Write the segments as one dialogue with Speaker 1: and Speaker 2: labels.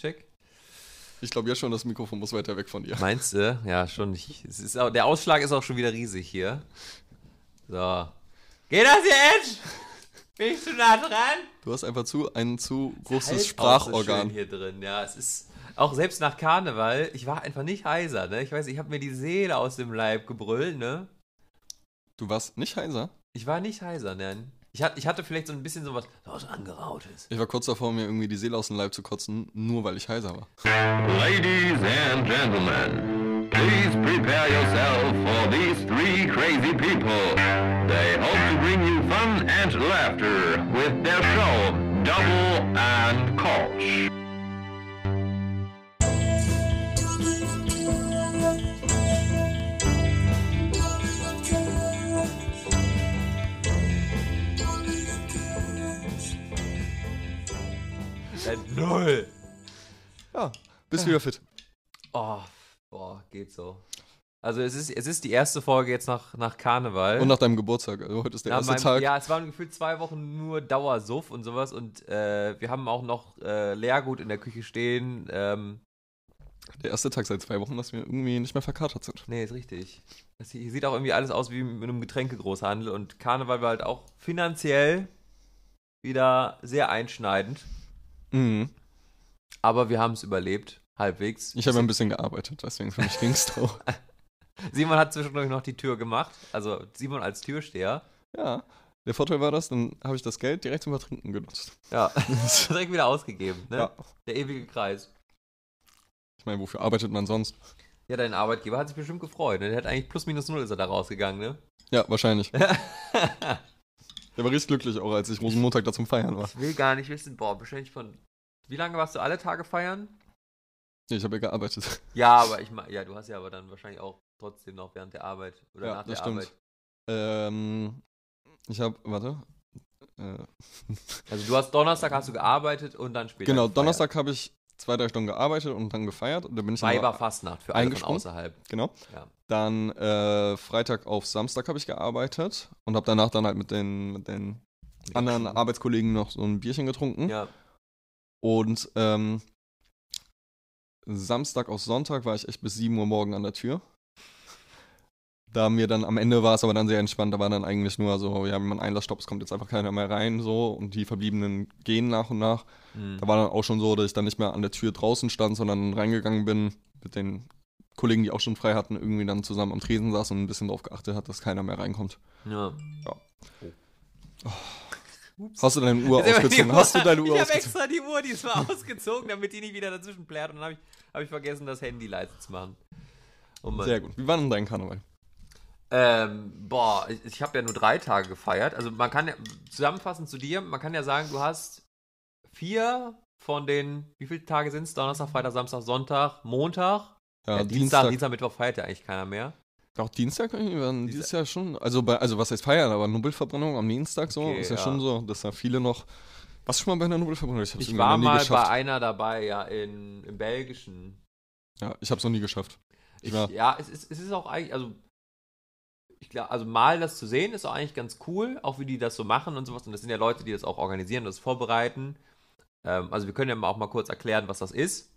Speaker 1: check.
Speaker 2: Ich glaube ja schon, das Mikrofon muss weiter weg von dir.
Speaker 1: Meinst du? Ja, schon. Ich, es ist auch, der Ausschlag ist auch schon wieder riesig hier. So. Geht das jetzt? Bin ich zu nah dran?
Speaker 2: Du hast einfach zu ein zu großes
Speaker 1: Halt so
Speaker 2: Sprachorgan.
Speaker 1: schön hier drin. Ja, es ist auch selbst nach Karneval, ich war einfach nicht heiser, ne? Ich weiß, ich habe mir die Seele aus dem Leib gebrüllt, ne?
Speaker 2: Du warst nicht heiser?
Speaker 1: Ich war nicht heiser, ne? Ich hatte, ich hatte vielleicht so ein bisschen sowas, so was angerautes.
Speaker 2: Ich war kurz davor, mir irgendwie die Seele aus dem Leib zu kotzen, nur weil ich heiser war.
Speaker 3: Ladies and gentlemen, please prepare yourself for these three crazy people. They hope to bring you fun and laughter with their show Double and Koch.
Speaker 1: Äh, null.
Speaker 2: Ja, bist wieder fit.
Speaker 1: Oh, boah, geht so. Also es ist, es ist die erste Folge jetzt nach, nach Karneval.
Speaker 2: Und nach deinem Geburtstag. Also heute ist der
Speaker 1: Nach
Speaker 2: erste
Speaker 1: meinem-
Speaker 2: Tag.
Speaker 1: Ja, es waren gefühlt zwei Wochen nur Dauersuff und sowas und äh, wir haben auch noch äh, Leergut in der Küche stehen. Ähm,
Speaker 2: Der erste Tag seit zwei Wochen, dass wir irgendwie nicht mehr verkatert sind.
Speaker 1: nee, ist richtig. Das hier sieht auch irgendwie alles aus wie mit einem Getränkegroßhandel und Karneval war halt auch finanziell wieder sehr einschneidend.
Speaker 2: Mhm.
Speaker 1: Aber wir haben es überlebt, halbwegs.
Speaker 2: Ich habe ein bisschen gearbeitet, deswegen für mich ging es drauf.
Speaker 1: Simon hat zwischendurch noch die Tür gemacht, also Simon als Türsteher.
Speaker 2: Ja. Der Vorteil war das, dann habe ich das Geld direkt zum Vertrinken genutzt.
Speaker 1: Ja, direkt wieder ausgegeben, ne?
Speaker 2: Ja.
Speaker 1: Der ewige Kreis.
Speaker 2: Ich meine, wofür arbeitet man sonst?
Speaker 1: Ja, dein Arbeitgeber hat sich bestimmt gefreut. Ne? Der hat eigentlich plus minus null ist er da rausgegangen, ne?
Speaker 2: Ja, wahrscheinlich. Der war richtig glücklich auch, als ich Rosenmontag da zum Feiern war.
Speaker 1: Ich will gar nicht wissen, boah, wahrscheinlich von. Wie lange warst du alle Tage feiern?
Speaker 2: Nee, ich habe ja gearbeitet.
Speaker 1: Ja, aber ich meine, ja, du hast ja aber dann wahrscheinlich auch trotzdem noch während der Arbeit oder
Speaker 2: ja,
Speaker 1: nach der
Speaker 2: stimmt.
Speaker 1: Arbeit.
Speaker 2: Ähm, ich habe, warte. Äh,
Speaker 1: Also du hast Donnerstag hast du gearbeitet und dann später.
Speaker 2: genau,
Speaker 1: gefeiert.
Speaker 2: Donnerstag habe ich zwei, drei Stunden gearbeitet und dann gefeiert. Und dann bin ich
Speaker 1: Weiberfastnacht für alle von außerhalb.
Speaker 2: Genau.
Speaker 1: Ja.
Speaker 2: Dann äh, Freitag auf Samstag habe ich gearbeitet und habe danach dann halt mit den, mit den anderen Arbeitskollegen noch so ein Bierchen getrunken.
Speaker 1: Ja.
Speaker 2: Und ähm, Samstag auf Sonntag war ich echt bis 7 Uhr morgen an der Tür. Da mir dann am Ende war es aber dann sehr entspannt, da war dann eigentlich nur so, ja, wenn man Einlassstopp, es kommt jetzt einfach keiner mehr rein, so, und die Verbliebenen gehen nach und nach.
Speaker 1: Hm.
Speaker 2: Da war dann auch schon so, dass ich dann nicht mehr an der Tür draußen stand, sondern reingegangen bin mit den Kollegen, die auch schon frei hatten, irgendwie dann zusammen am Tresen saß und ein bisschen darauf geachtet hat, dass keiner mehr reinkommt.
Speaker 1: ja.
Speaker 2: Hast du deine Uhr
Speaker 1: die
Speaker 2: ausgezogen?
Speaker 1: Uhr-
Speaker 2: Hast du deine Uhr
Speaker 1: Ich habe extra die Uhr diesmal ausgezogen, damit die nicht wieder dazwischen plärt. Und dann habe ich, hab ich vergessen, das Handy leise zu machen. Oh.
Speaker 2: Sehr gut. Wie war denn dein Karneval?
Speaker 1: Ähm, boah, ich, ich habe ja nur drei Tage gefeiert. Also man kann ja, zusammenfassend zu dir, man kann ja sagen, du hast vier von den, wie viele Tage sind es? Donnerstag, Freitag, Samstag, Sonntag, Montag.
Speaker 2: Ja,
Speaker 1: Ja, Dienstag, Dienstag, Mittwoch feiert ja eigentlich keiner mehr.
Speaker 2: Auch Dienstag irgendwie waren
Speaker 1: Dieser-
Speaker 2: dieses Jahr schon, also bei, also was heißt feiern, aber Nubbelverbrennung am Dienstag so,
Speaker 1: Okay,
Speaker 2: ist ja,
Speaker 1: ja.
Speaker 2: schon so, dass da viele noch. Was schon mal bei einer Nubbelverbrennung? Ich, hab's
Speaker 1: Ich war mal
Speaker 2: geschafft.
Speaker 1: bei einer dabei, ja, in, im Belgischen.
Speaker 2: Ja, ich hab's noch nie geschafft. Ich
Speaker 1: Ich, ja, es ist, es ist auch eigentlich, also, ich glaube, also mal das zu sehen ist auch eigentlich ganz cool, auch wie die das so machen und sowas. Und das sind ja Leute, die das auch organisieren, das vorbereiten. Ähm, also wir können ja auch mal kurz erklären, was das ist.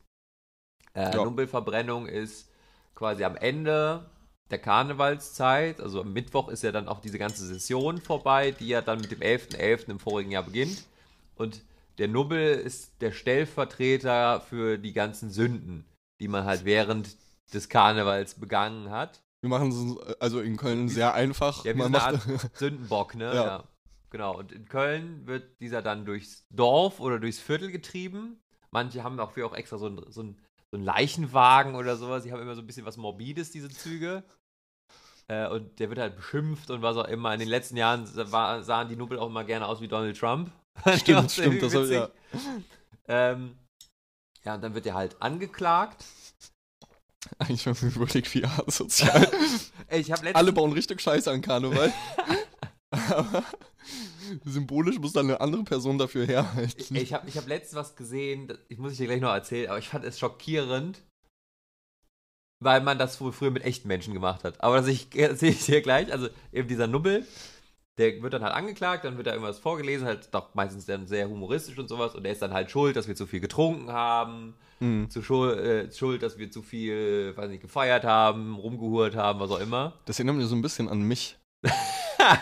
Speaker 1: Äh,
Speaker 2: Ja.
Speaker 1: Nubbelverbrennung ist quasi am Ende der Karnevalszeit, also am Mittwoch ist ja dann auch diese ganze Session vorbei, die ja dann mit dem 11.11. im vorigen Jahr beginnt. Und der Nubbel ist der Stellvertreter für die ganzen Sünden, die man halt während des Karnevals begangen hat.
Speaker 2: wir machen es also in Köln sehr einfach.
Speaker 1: Ja,
Speaker 2: Man
Speaker 1: eine
Speaker 2: macht,
Speaker 1: Art Sündenbock, ne?
Speaker 2: Ja.
Speaker 1: Ja. Genau. Und in Köln wird dieser dann durchs Dorf oder durchs Viertel getrieben. Manche haben dafür auch extra so einen so so ein Leichenwagen oder sowas. Die haben immer so ein bisschen was Morbides, diese Züge. Äh, und der wird halt beschimpft und was auch immer. In den letzten Jahren war, sahen die Nubbel auch immer gerne aus wie Donald Trump.
Speaker 2: stimmt, stimmt, das soll, ja.
Speaker 1: Ähm, ja, und dann wird er halt angeklagt.
Speaker 2: Eigentlich haben wir überlegt, wie asozial.
Speaker 1: Ey, Ich habe letztens
Speaker 2: Alle bauen richtig Scheiße an Karneval. aber symbolisch muss dann eine andere Person dafür herhalten.
Speaker 1: Ich habe ich hab letztens was gesehen, das- ich muss ich dir gleich noch erzählen, aber ich fand es schockierend, weil man das wohl früher mit echten Menschen gemacht hat. Aber das ich- erzähle ich dir gleich. Also eben dieser Nubbel, der wird dann halt angeklagt, dann wird da irgendwas vorgelesen, halt doch meistens dann sehr humoristisch und sowas. Und der ist dann halt schuld, dass wir zu viel getrunken haben,
Speaker 2: Mhm.
Speaker 1: zu schuld, äh, schuld, dass wir zu viel, weiß nicht, gefeiert haben, rumgehurt haben, was auch immer.
Speaker 2: Das erinnert mich so ein bisschen an mich.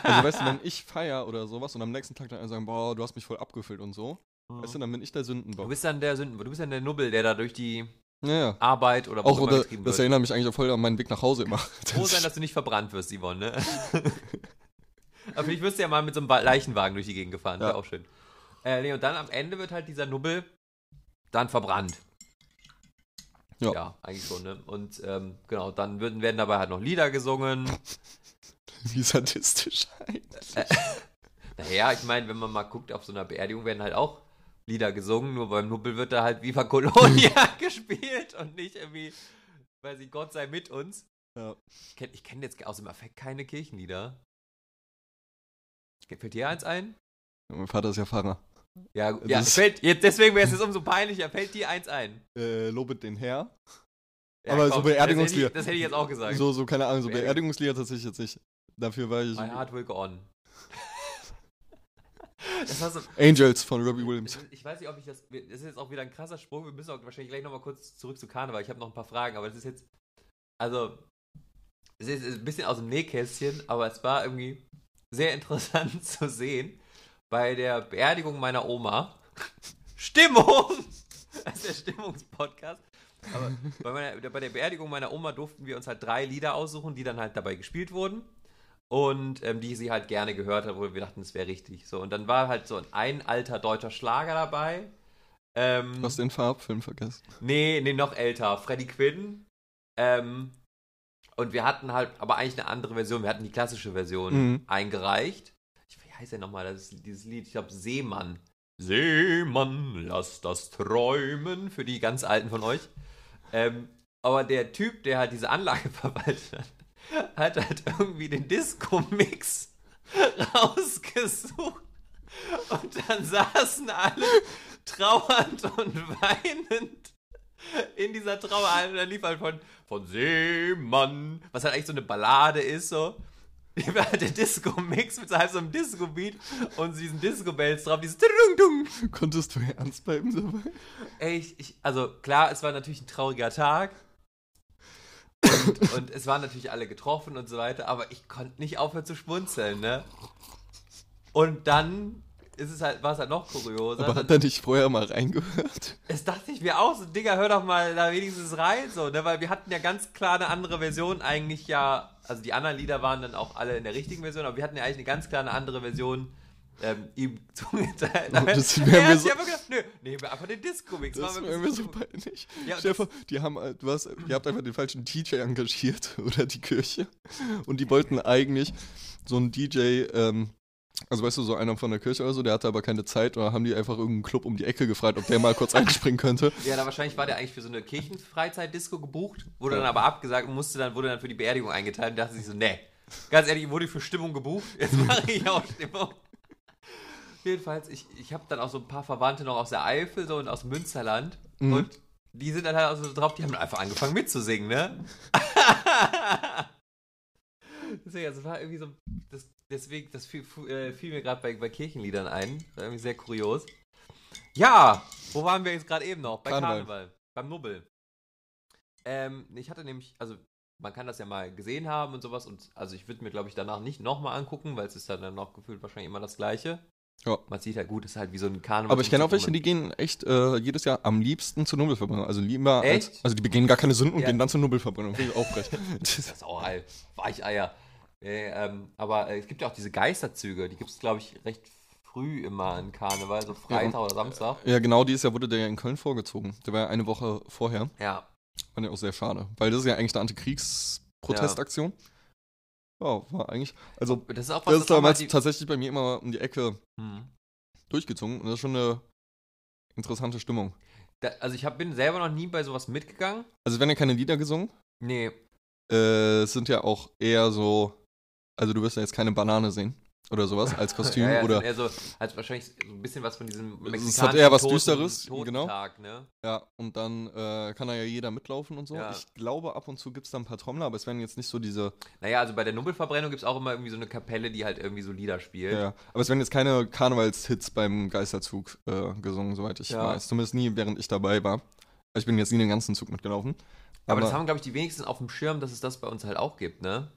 Speaker 2: also weißt du, wenn ich feier oder sowas und am nächsten Tag dann alle sagen, boah, du hast mich voll abgefüllt und so, weißt du, dann bin ich der
Speaker 1: Du
Speaker 2: Sündenbock.
Speaker 1: bist dann der Sünden, du bist dann der Nubbel, der da durch die
Speaker 2: Ja, ja.
Speaker 1: Arbeit oder was
Speaker 2: Auch
Speaker 1: immer
Speaker 2: oder,
Speaker 1: getrieben
Speaker 2: das
Speaker 1: wird.
Speaker 2: erinnert mich eigentlich auch voll an meinen Weg nach Hause immer.
Speaker 1: Froh sein, dass du nicht verbrannt wirst, Yvonne, ne? Aber wirst du ja mal mit so einem Leichenwagen durch die Gegend gefahren,
Speaker 2: Ja.
Speaker 1: wäre auch schön. Äh, nee, und dann am Ende wird halt dieser Nubbel dann verbrannt.
Speaker 2: Ja.
Speaker 1: Ja, eigentlich schon, ne? Und ähm, genau, dann würden, werden dabei halt noch Lieder gesungen.
Speaker 2: Wie sadistisch eigentlich.
Speaker 1: Naja, ich meine, wenn man mal guckt, auf so einer Beerdigung werden halt auch Lieder gesungen, nur beim Nubbel wird da halt Viva Colonia gespielt und nicht irgendwie, weiß ich, Gott sei mit uns.
Speaker 2: Ja.
Speaker 1: Ich kenne kenn jetzt aus dem Affekt keine Kirchenlieder. Fällt dir eins ein?
Speaker 2: Mein Vater ist ja Pfarrer.
Speaker 1: Ja, ja
Speaker 2: Das-
Speaker 1: fällt, jetzt, deswegen wäre es jetzt umso peinlicher. Fällt dir eins ein?
Speaker 2: Äh, lobet den Herr.
Speaker 1: Ja,
Speaker 2: Aber so
Speaker 1: das
Speaker 2: Beerdigungslieder.
Speaker 1: hätte, ich, das hätte ich jetzt auch gesagt.
Speaker 2: So, so, keine Ahnung, so
Speaker 1: Beerdigung.
Speaker 2: Beerdigungslieder tatsächlich jetzt nicht. Dafür war ich.
Speaker 1: My heart will go on. so,
Speaker 2: Angels von Robbie Williams.
Speaker 1: ich weiß nicht, ob ich das. Das ist jetzt auch wieder ein krasser Sprung. Wir müssen auch wahrscheinlich gleich nochmal kurz zurück zu Karneval. Ich habe noch ein paar Fragen, aber das ist jetzt. Also. Es ist ein bisschen aus dem Nähkästchen, aber es war irgendwie sehr interessant zu sehen. Bei der Beerdigung meiner Oma. Stimmung! Das ist der Stimmungspodcast. Aber bei, meiner, bei der Beerdigung meiner Oma durften wir uns halt drei Lieder aussuchen, die dann halt dabei gespielt wurden. Und ähm, die sie halt gerne gehört hat, wo wir dachten, es wäre richtig. So, und dann war halt so ein alter deutscher Schlager dabei. Ähm,
Speaker 2: Du hast den Farbfilm vergessen.
Speaker 1: Nee, nee, noch älter. Freddie Quinn. Ähm, und wir hatten halt aber eigentlich eine andere Version. Wir hatten die klassische Version
Speaker 2: Mhm.
Speaker 1: eingereicht. Ich, wie heißt der nochmal, das, dieses Lied? Ich glaube, Seemann. Seemann, lass das träumen. Für die ganz Alten von euch. Ähm, aber der Typ, der halt diese Anlage verwaltet hat, hat halt irgendwie den Disco-Mix rausgesucht. Und dann saßen alle trauernd und weinend in dieser Trauer. Und dann lief halt von, von Seemann, was halt eigentlich so eine Ballade ist, so. Halt der Disco-Mix mit so halb so einem Disco-Beat und diesen Disco-Bells drauf, dieses Dung-Dung.
Speaker 2: Konntest du ernst bleiben dabei?
Speaker 1: Ey, ich, ich, also klar, es war natürlich ein trauriger Tag. Und, und es waren natürlich alle getroffen und so weiter, aber ich konnte nicht aufhören zu schmunzeln, ne? Und dann ist es halt, war es halt noch kurioser.
Speaker 2: Aber hat er nicht vorher mal reingehört?
Speaker 1: es dachte ich mir auch, so, Digga, hör doch mal da wenigstens rein, so, ne? Weil wir hatten ja ganz klar eine andere Version eigentlich ja, also die anderen Lieder waren dann auch alle in der richtigen Version, aber wir hatten ja eigentlich eine ganz klar eine andere Version ähm, ihm zugeteilt.
Speaker 2: Oh, das wäre mir
Speaker 1: hat
Speaker 2: so-
Speaker 1: gedacht, nö, nehmen wir einfach den Disco-Mix.
Speaker 2: Das wäre mir so peinlich.
Speaker 1: Ja,
Speaker 2: vor, die haben, du hast, ihr habt einfach den falschen DJ engagiert oder die Kirche und die wollten eigentlich so einen DJ, ähm, also weißt du, so einer von der Kirche oder so, der hatte aber keine Zeit oder haben die einfach irgendeinen Club um die Ecke gefragt, ob der mal kurz einspringen könnte.
Speaker 1: Ja, da wahrscheinlich war der eigentlich für so eine Kirchenfreizeitdisco gebucht, wurde
Speaker 2: Ja.
Speaker 1: dann aber abgesagt und musste dann, wurde dann für die Beerdigung eingeteilt und dachte sich so, nee, ganz ehrlich, wurde ich für Stimmung gebucht, jetzt mache ich auch Stimmung. Jedenfalls, ich, ich habe dann auch so ein paar Verwandte noch aus der Eifel so und aus Münsterland
Speaker 2: Mhm.
Speaker 1: und die sind dann halt auch so drauf, die haben einfach angefangen mitzusingen, ne? Deswegen, also war irgendwie so, das, deswegen, das fiel, äh, fiel mir gerade bei, bei Kirchenliedern ein, war irgendwie sehr kurios. Ja, wo waren wir jetzt gerade eben noch? Bei
Speaker 2: Karneval.
Speaker 1: Karneval. Beim Nubbel. Ähm, ich hatte nämlich, also man kann das ja mal gesehen haben und sowas und also ich würde mir glaube ich danach nicht nochmal angucken, weil es ist dann noch gefühlt wahrscheinlich immer das gleiche.
Speaker 2: Ja.
Speaker 1: Man sieht halt gut, es ist halt wie so ein Karneval.
Speaker 2: Aber ich kenne auch welche, die gehen echt äh, jedes Jahr am liebsten zur Nubbelverbrennung. Also lieber als,
Speaker 1: Echt?
Speaker 2: also die begehen gar keine Sünden und
Speaker 1: Ja.
Speaker 2: gehen dann zur Nubbelverbrennung. Finde ich auch frech.
Speaker 1: Das ist auch ein Weicheier. Äh, ähm, aber äh, es gibt ja auch diese Geisterzüge, die gibt es glaube ich recht früh immer in Karneval, so Freitag oder Samstag.
Speaker 2: ja, genau, dieses Jahr wurde der ja in Köln vorgezogen. Der war ja eine Woche vorher.
Speaker 1: Ja,
Speaker 2: Fand ich auch sehr schade. Weil das ist ja eigentlich eine Antikriegsprotestaktion. Ja. War eigentlich. Also,
Speaker 1: das ist auch
Speaker 2: das ist damals
Speaker 1: die-
Speaker 2: tatsächlich bei mir immer um die Ecke
Speaker 1: Hm.
Speaker 2: durchgezogen. Und das ist schon eine interessante Stimmung.
Speaker 1: Da, also ich hab, bin selber noch nie bei sowas mitgegangen.
Speaker 2: Also, es werden ja keine Lieder gesungen.
Speaker 1: Nee.
Speaker 2: Äh, es sind ja auch eher so. Also, du wirst ja jetzt keine Banane sehen. Oder sowas als Kostüm.
Speaker 1: ja, ja,
Speaker 2: oder
Speaker 1: eher so, halt wahrscheinlich so ein bisschen was von diesem
Speaker 2: Es hat
Speaker 1: mexikanischen
Speaker 2: eher was
Speaker 1: Toten-
Speaker 2: Düsteres, genau.
Speaker 1: Totentag, ne?
Speaker 2: Ja, und dann äh, kann da ja jeder mitlaufen und so.
Speaker 1: Ja.
Speaker 2: Ich glaube, ab und zu gibt es da ein paar Trommler, aber es werden jetzt nicht so diese.
Speaker 1: Naja, also bei der Nubbelverbrennung gibt es auch immer irgendwie so eine Kapelle, die halt irgendwie so Lieder spielt.
Speaker 2: Ja, aber es werden jetzt keine Karnevalshits beim Geisterzug äh, gesungen, soweit ich weiß. Zumindest nie, während ich dabei war. Ich bin jetzt nie den ganzen Zug mitgelaufen.
Speaker 1: Aber, das haben, glaube ich, die wenigsten auf dem Schirm, dass es das bei uns halt auch gibt, ne?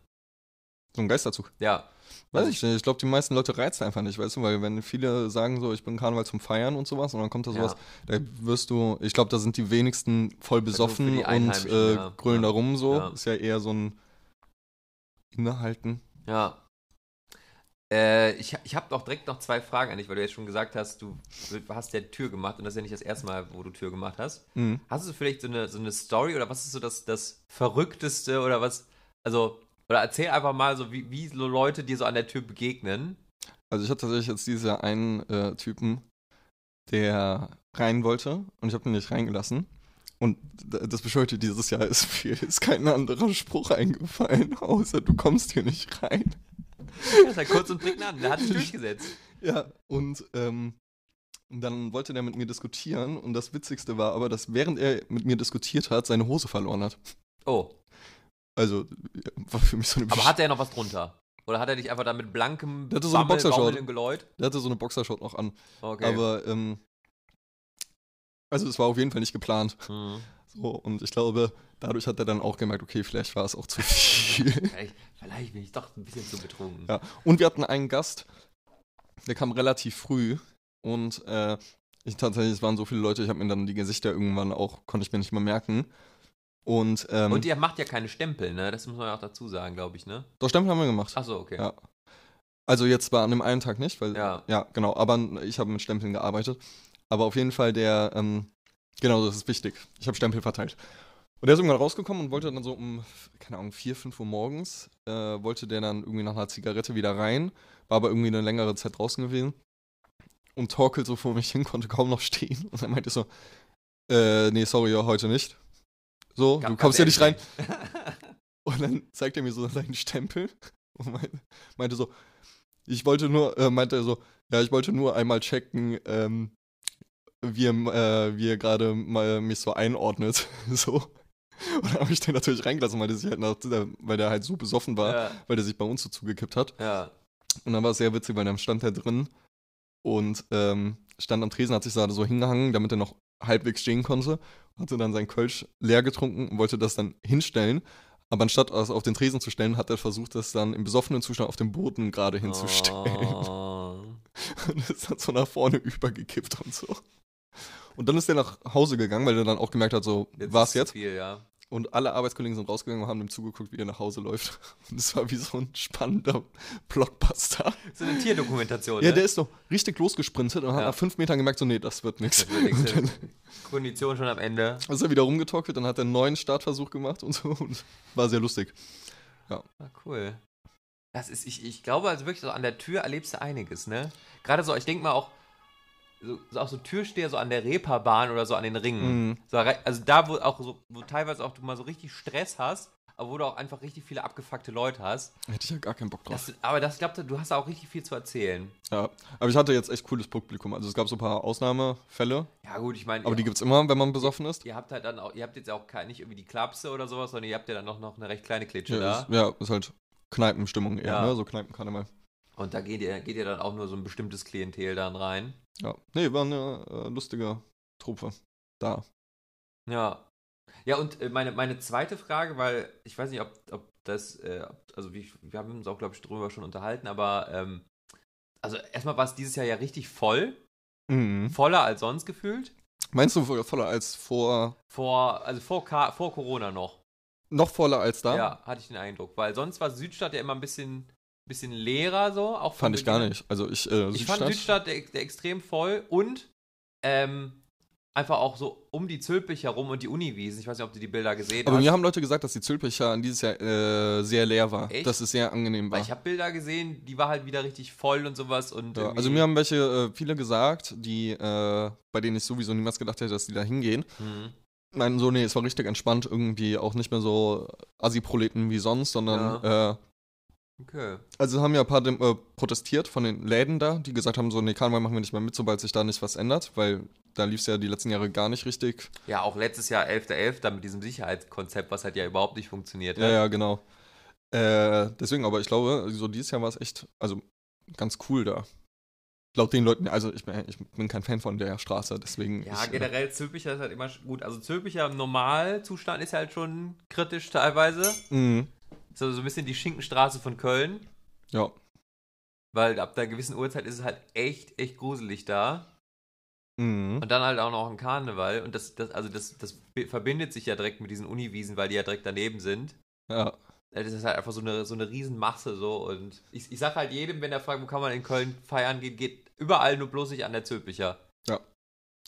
Speaker 2: so ein Geisterzug.
Speaker 1: Ja.
Speaker 2: Weiß
Speaker 1: Also
Speaker 2: ich nicht. Ich glaube, die meisten Leute reizen einfach nicht, weißt du, weil wenn viele sagen so, ich bin Karneval zum Feiern und sowas und dann kommt da sowas, da wirst du, ich glaube, da sind die wenigsten voll besoffen
Speaker 1: die
Speaker 2: und äh,
Speaker 1: ja.
Speaker 2: grölen
Speaker 1: Ja.
Speaker 2: da rum so.
Speaker 1: Ja.
Speaker 2: Ist ja eher so ein Innehalten.
Speaker 1: Ja. Äh, ich ich habe doch direkt noch zwei Fragen an dich, weil du jetzt schon gesagt hast, du hast ja Tür gemacht und das ist ja nicht das erste Mal, wo du Tür gemacht hast.
Speaker 2: Mhm.
Speaker 1: Hast du vielleicht so eine, so eine Story oder was ist so das, das Verrückteste oder was, also, oder erzähl einfach mal so, wie, wie so Leute dir so an der Tür begegnen.
Speaker 2: Also ich hatte tatsächlich jetzt diesen einen äh, Typen, der rein wollte und ich habe ihn nicht reingelassen. Und das bescheuerte dieses Jahr ist mir ist kein anderer Spruch eingefallen, außer du kommst hier nicht rein.
Speaker 1: Das ist halt kurz und prägnant, der hat sich durchgesetzt.
Speaker 2: Ja, und ähm, dann wollte der mit mir diskutieren und das Witzigste war aber, dass während er mit mir diskutiert hat, seine Hose verloren hat.
Speaker 1: Oh,
Speaker 2: Also ja, war für mich so eine
Speaker 1: aber
Speaker 2: Besch-
Speaker 1: hat er noch was drunter? Oder hat er dich einfach da mit blankem
Speaker 2: Der hatte so eine
Speaker 1: Bammel-
Speaker 2: Boxershort.
Speaker 1: Geläut?
Speaker 2: Der hatte so eine Boxershot noch an.
Speaker 1: Okay.
Speaker 2: Aber ähm, also es war auf jeden Fall nicht geplant.
Speaker 1: Hm.
Speaker 2: So, und ich glaube, dadurch hat er dann auch gemerkt, okay, vielleicht war es auch zu viel.
Speaker 1: Vielleicht, vielleicht bin ich doch ein bisschen zu betrunken.
Speaker 2: ja. Und wir hatten einen Gast, der kam relativ früh und äh, ich tatsächlich, es waren so viele Leute, ich habe mir dann die Gesichter irgendwann auch, konnte ich mir nicht mehr merken. Und, ähm,
Speaker 1: Und ihr macht ja keine Stempel, ne? Das muss man ja auch dazu sagen, glaube ich, ne?
Speaker 2: doch Stempel haben wir gemacht.
Speaker 1: Achso, okay.
Speaker 2: Ja. Also jetzt war an dem einen Tag nicht, weil,
Speaker 1: Ja.
Speaker 2: ja, genau, aber ich habe mit Stempeln gearbeitet. Aber auf jeden Fall der, ähm, genau, das ist wichtig. Ich habe Stempel verteilt. Und der ist irgendwann rausgekommen und wollte dann so um, keine Ahnung, 4, 5 Uhr morgens, äh, wollte der dann irgendwie nach einer Zigarette wieder rein, war aber irgendwie eine längere Zeit draußen gewesen und torkelt so vor mich hin, konnte kaum noch stehen. Und er meinte so, äh, nee, sorry, heute nicht. So,
Speaker 1: Ganz-
Speaker 2: du kommst ja nicht rein. Und dann zeigt er mir so seinen Stempel und meinte, meinte so, ich wollte nur, äh, meinte er so, ja, ich wollte nur einmal checken, ähm, wie, er, äh, wie er gerade mal mich so einordnet. so. Und dann habe ich den natürlich reingelassen, weil der sich halt nach, weil der halt so besoffen war,
Speaker 1: Ja,
Speaker 2: weil der sich bei uns so zugekippt hat.
Speaker 1: ja.
Speaker 2: Und dann war es sehr witzig, weil dann stand er drin und ähm, stand am Tresen, hat sich da so hingehangen, damit er noch halbwegs stehen konnte. Hatte dann sein Kölsch leer getrunken und wollte das dann hinstellen. Aber anstatt es auf den Tresen zu stellen, hat er versucht, das dann im besoffenen Zustand auf dem Boden gerade hinzustellen.
Speaker 1: Oh.
Speaker 2: Und ist dann so nach vorne übergekippt und so. Und dann ist er nach Hause gegangen, weil er dann auch gemerkt hat, so, war's
Speaker 1: ist zu
Speaker 2: jetzt?
Speaker 1: Viel, ja.
Speaker 2: Und alle Arbeitskollegen sind rausgegangen und haben ihm zugeguckt, wie er nach Hause läuft. Und es war wie so ein spannender Blockbuster.
Speaker 1: So eine Tierdokumentation.
Speaker 2: Ja,
Speaker 1: ne?
Speaker 2: der ist doch richtig losgesprintet und hat
Speaker 1: Ja.
Speaker 2: nach fünf Metern gemerkt, so, nee, das wird nichts.
Speaker 1: Kondition schon am Ende.
Speaker 2: ist er wieder rumgetalkt wird, dann hat er einen neuen Startversuch gemacht und so und war sehr lustig.
Speaker 1: Ah, cool. Das ist, ich, ich glaube, also wirklich so an der Tür erlebst du einiges, ne? Gerade so, ich denke mal auch, so, so auch so Türsteher so an der Reeperbahn oder so an den Ringen.
Speaker 2: Mhm.
Speaker 1: So, also da, wo auch so, wo teilweise auch du mal so richtig Stress hast, aber wo du auch einfach richtig viele abgefuckte Leute hast.
Speaker 2: Hätte ich ja gar keinen Bock drauf.
Speaker 1: Das, aber das, ich glaube, du hast auch richtig viel zu erzählen.
Speaker 2: Ja. Aber ich hatte jetzt echt cooles Publikum. Also es gab so ein paar Ausnahmefälle,
Speaker 1: Ja, gut, ich meine,
Speaker 2: aber die
Speaker 1: ihr,
Speaker 2: gibt's immer, wenn man besoffen ist.
Speaker 1: ihr habt halt dann auch, ihr habt jetzt auch kein, nicht irgendwie die Klapse oder sowas, sondern ihr habt ja dann noch, noch eine recht kleine Klitsche
Speaker 2: Ja,
Speaker 1: da.
Speaker 2: ist, ja, ist halt Kneipenstimmung eher,
Speaker 1: Ja.
Speaker 2: ne? So Kneipenkarneval.
Speaker 1: Und da geht ihr, geht ihr dann auch nur so ein bestimmtes Klientel dann rein.
Speaker 2: Ja. Nee, war eine äh, lustige Truppe. Da.
Speaker 1: Ja. Ja, und äh, meine, meine zweite Frage, weil ich weiß nicht, ob, ob das, äh, also wie, wir haben uns auch, glaube ich, drüber schon unterhalten, aber ähm, also erstmal war es dieses Jahr ja richtig voll,
Speaker 2: Mhm.
Speaker 1: voller als sonst gefühlt.
Speaker 2: Meinst du voll- voller als vor.
Speaker 1: Vor, also vor, Ka vor Corona noch.
Speaker 2: Noch voller als da?
Speaker 1: Ja, hatte ich den Eindruck. Weil sonst war Südstadt ja immer ein bisschen, bisschen leerer so. Auch von
Speaker 2: Fand ich gar nicht. Also ich, äh,
Speaker 1: Ich fand Südstadt der, der extrem voll und ähm, einfach auch so um die Zülpich herum und die Uniwiesen. Ich weiß nicht, ob du die Bilder gesehen
Speaker 2: Aber
Speaker 1: hast.
Speaker 2: mir haben Leute gesagt, dass die Zülpicher dieses Jahr äh, sehr leer war.
Speaker 1: Echt?
Speaker 2: Dass es sehr angenehm war.
Speaker 1: Weil ich habe Bilder gesehen, die war halt wieder richtig voll und sowas. Und
Speaker 2: Ja, also mir haben welche, äh, viele gesagt, die, äh, bei denen ich sowieso niemals gedacht hätte, dass die da hingehen.
Speaker 1: Mhm.
Speaker 2: Meinen so, nee, es war richtig entspannt, irgendwie auch nicht mehr so Assi-Proleten wie sonst, sondern äh,
Speaker 1: Okay.
Speaker 2: Also haben ja ein paar äh, protestiert von den Läden da, die gesagt haben, so, nee, Karneval machen wir nicht mehr mit, sobald sich da nicht was ändert, weil da lief es ja die letzten Jahre gar nicht richtig.
Speaker 1: Ja, auch letztes Jahr 11.11. mit diesem Sicherheitskonzept, was halt ja überhaupt nicht funktioniert
Speaker 2: Ja,
Speaker 1: hat.
Speaker 2: ja, genau. Äh, deswegen, aber ich glaube, so dieses Jahr war es echt, also ganz cool da. Laut den Leuten, also ich bin, ich bin kein Fan von der Straße, deswegen.
Speaker 1: Ja,
Speaker 2: ich, äh,
Speaker 1: generell Zülpicher ist halt immer gut. Also Zülpicher im Normalzustand ist halt schon kritisch teilweise.
Speaker 2: Mhm.
Speaker 1: Ist also so ein bisschen die Schinkenstraße von Köln.
Speaker 2: Ja.
Speaker 1: Weil ab einer gewissen Uhrzeit ist es halt echt, echt gruselig da.
Speaker 2: Mhm.
Speaker 1: Und dann halt auch noch ein Karneval. Und das, das, also das, das verbindet sich ja direkt mit diesen Uniwiesen, weil die ja direkt daneben sind.
Speaker 2: Ja.
Speaker 1: Das ist halt einfach so eine, so eine Riesenmasse so. Und ich, ich sag halt jedem, wenn er fragt, wo kann man in Köln feiern gehen, geht überall nur bloß nicht an der Zülpicher.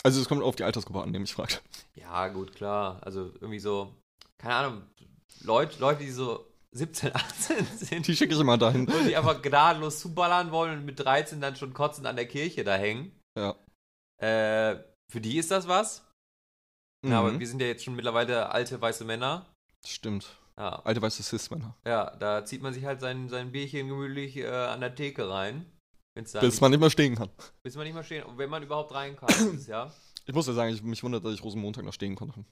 Speaker 2: Also es kommt auf die Altersgruppe an, die mich fragt.
Speaker 1: Ja, gut, klar. Also irgendwie so, keine Ahnung, Leute, Leute, die so 17, 18 sind
Speaker 2: Die schicke ich immer dahin.
Speaker 1: und die einfach gnadenlos zuballern wollen und mit 13 dann schon kotzend an der Kirche da hängen.
Speaker 2: Ja.
Speaker 1: Äh, für die ist das was.
Speaker 2: Mhm.
Speaker 1: Ja, aber wir sind ja jetzt schon mittlerweile alte weiße Männer.
Speaker 2: Stimmt.
Speaker 1: Ja,
Speaker 2: Alte weiße Cis-Männer.
Speaker 1: ja da zieht man sich halt sein, sein Bierchen gemütlich äh, an der Theke rein.
Speaker 2: Bis man nicht mehr stehen kann.
Speaker 1: bis man nicht mehr stehen, und wenn man überhaupt rein kann, dieses Jahr.
Speaker 2: Ich muss ja sagen, ich, mich wundert, dass ich Rosenmontag noch stehen konnte.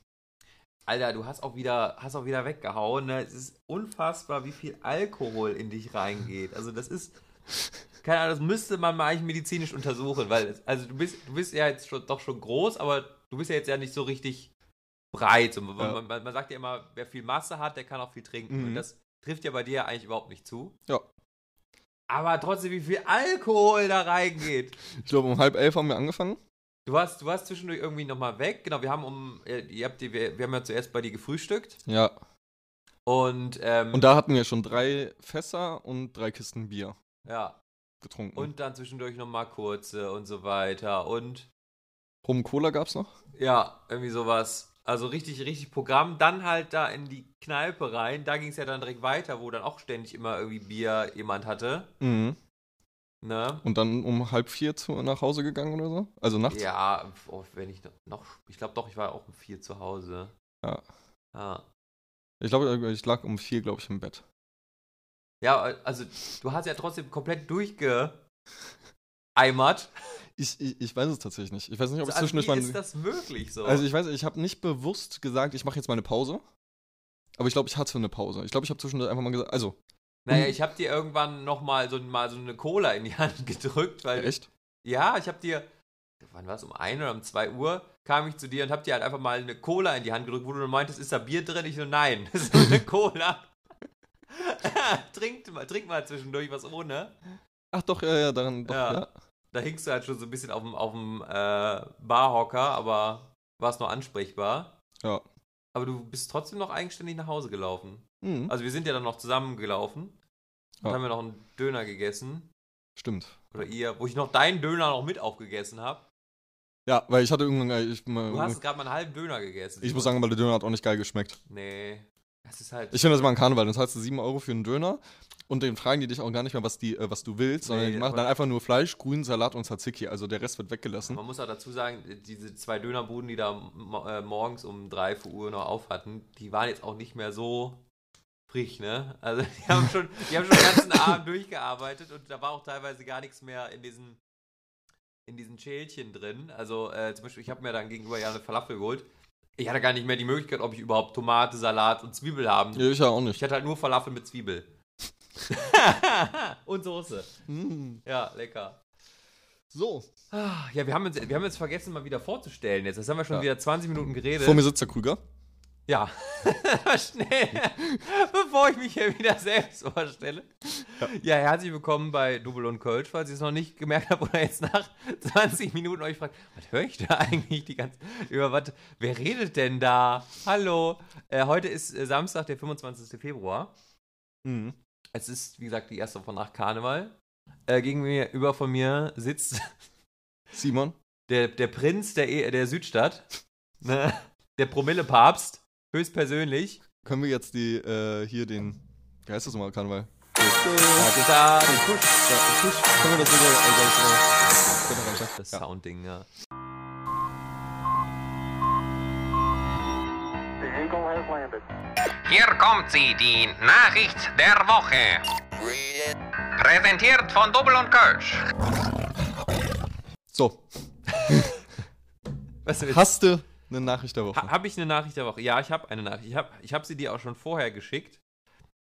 Speaker 1: Alter, du hast auch wieder, hast auch wieder weggehauen. Ne? Es ist unfassbar, wie viel Alkohol in dich reingeht. Also das ist, keine Ahnung, das müsste man mal eigentlich medizinisch untersuchen, weil, es, also du bist, du bist ja jetzt schon, doch schon groß, aber du bist ja jetzt ja nicht so richtig breit. Und man,
Speaker 2: Ja.
Speaker 1: man, man sagt ja immer, wer viel Masse hat, der kann auch viel trinken.
Speaker 2: Mhm.
Speaker 1: Und das trifft ja bei dir ja eigentlich überhaupt nicht zu.
Speaker 2: Ja.
Speaker 1: Aber trotzdem, wie viel Alkohol da reingeht.
Speaker 2: Ich glaube, um halb elf haben wir angefangen.
Speaker 1: Du warst, du warst zwischendurch irgendwie nochmal weg. Genau, wir haben um, äh, ihr habt die, wir, wir haben ja zuerst bei dir gefrühstückt.
Speaker 2: Ja.
Speaker 1: Und, ähm,
Speaker 2: Und da hatten wir schon drei Fässer und drei Kisten Bier
Speaker 1: ja,
Speaker 2: getrunken.
Speaker 1: und dann zwischendurch nochmal kurze und so weiter. Und
Speaker 2: Rum Cola gab's noch?
Speaker 1: ja, irgendwie sowas. Also richtig, richtig Programm. Dann halt da in die Kneipe rein. Da ging es ja dann direkt weiter, wo dann auch ständig immer irgendwie Bier jemand hatte.
Speaker 2: Mhm.
Speaker 1: Ne?
Speaker 2: Und dann um halb vier zu, nach Hause gegangen oder so? Also nachts?
Speaker 1: Ja, oh, wenn ich noch, ich glaube doch, ich war auch um vier zu Hause.
Speaker 2: Ja.
Speaker 1: Ja.
Speaker 2: Ich glaube, ich lag um vier, glaube ich, im Bett.
Speaker 1: Ja, also du hast ja trotzdem komplett durchgeeimert.
Speaker 2: Ich, ich, ich weiß es tatsächlich nicht. Ich weiß nicht, ob ich
Speaker 1: Also,
Speaker 2: zwischendurch
Speaker 1: wie
Speaker 2: mal.
Speaker 1: ist das möglich so?
Speaker 2: Also ich weiß, ich habe nicht bewusst gesagt, ich mache jetzt mal eine Pause. Aber ich glaube, ich hatte eine Pause. Ich glaube, ich habe zwischendurch einfach mal gesagt, also,
Speaker 1: naja, ich habe dir irgendwann noch mal so, mal so eine Cola in die Hand gedrückt, weil
Speaker 2: echt?
Speaker 1: Ja, ich habe dir, wann war es, um 1 oder um 2 Uhr, kam ich zu dir und habe dir halt einfach mal eine Cola in die Hand gedrückt, wo du meintest, ist da Bier drin? Ich so, nein, das ist eine Cola. trink, mal, trink mal zwischendurch was ohne.
Speaker 2: Ach doch, ja, ja, daran, doch,
Speaker 1: Ja.
Speaker 2: ja.
Speaker 1: Da hingst du halt schon so ein bisschen auf dem, auf dem äh, Barhocker, aber warst noch ansprechbar.
Speaker 2: Ja.
Speaker 1: Aber du bist trotzdem noch eigenständig nach Hause gelaufen.
Speaker 2: Mhm.
Speaker 1: Also wir sind ja dann noch zusammen gelaufen und
Speaker 2: Ja.
Speaker 1: haben ja noch einen Döner gegessen.
Speaker 2: Stimmt.
Speaker 1: Oder ihr, wo ich noch deinen Döner noch mit aufgegessen habe.
Speaker 2: Ja, weil ich hatte irgendwann, ich,
Speaker 1: Du hast gerade mal einen halben Döner gegessen.
Speaker 2: ich muss sagen, weil der Döner hat auch nicht geil geschmeckt.
Speaker 1: Nee. Das ist halt.
Speaker 2: Ich finde das immer ein Karneval, dann zahlst du 7 Euro für einen Döner und dann fragen die dich auch gar nicht mehr, was, die, äh, was du willst, sondern
Speaker 1: Nee,
Speaker 2: die machen dann einfach nur Fleisch, Grün, Salat und Tzatziki, also der Rest wird weggelassen.
Speaker 1: man muss auch dazu sagen, diese zwei Dönerbuden, die da äh, morgens um 3 Uhr noch auf hatten, die waren jetzt auch nicht mehr so frisch, ne? Also die haben schon, die haben schon den ganzen Abend durchgearbeitet und da war auch teilweise gar nichts mehr in diesen in diesen Schälchen drin. Also äh, zum Beispiel, ich habe mir dann gegenüber ja eine Falafel geholt. Ich hatte gar nicht mehr die Möglichkeit, ob ich überhaupt Tomate, Salat und Zwiebel haben.
Speaker 2: Ja, ich ja auch
Speaker 1: Ich
Speaker 2: nicht.
Speaker 1: hatte halt nur Falafel mit Zwiebel. und Soße.
Speaker 2: Mm.
Speaker 1: Ja, lecker.
Speaker 2: So.
Speaker 1: Ah, Ja, wir haben, uns, wir haben jetzt vergessen, mal wieder vorzustellen jetzt. Das haben wir schon
Speaker 2: Ja.
Speaker 1: wieder 20 Minuten geredet.
Speaker 2: Vor mir sitzt der Krüger.
Speaker 1: Ja. Schnell. Bevor ich mich hier wieder selbst vorstelle. Ja. herzlich willkommen bei Double und Kölsch, falls ihr es noch nicht gemerkt habt oder jetzt nach 20 Minuten euch fragt, was höre ich da eigentlich die ganze über was? Wer redet denn da? Hallo. Äh, heute ist äh, Samstag, der 25. Februar.
Speaker 2: Mhm.
Speaker 1: Es ist, wie gesagt, die erste Woche nach Karneval. Äh, gegenüber von mir sitzt
Speaker 2: Simon.
Speaker 1: der, der Prinz der, E- der Südstadt, ne? der Promille-Papst, höchstpersönlich.
Speaker 2: Können wir jetzt die, äh, hier den, wie heißt das nochmal, Karneval?
Speaker 1: Push.
Speaker 2: Ja, Push. Können wir das wieder, also das, äh,
Speaker 1: Das
Speaker 2: ja.
Speaker 1: Soundding, ja.
Speaker 4: Hier kommt sie, die Nachricht der Woche.
Speaker 5: Präsentiert von Double und Kölsch.
Speaker 2: So,
Speaker 1: Was
Speaker 2: hast du eine Nachricht der Woche?
Speaker 1: Ha, habe ich eine Nachricht der Woche? Ja, ich habe eine Nachricht. Ich habe ich hab sie dir auch schon vorher geschickt,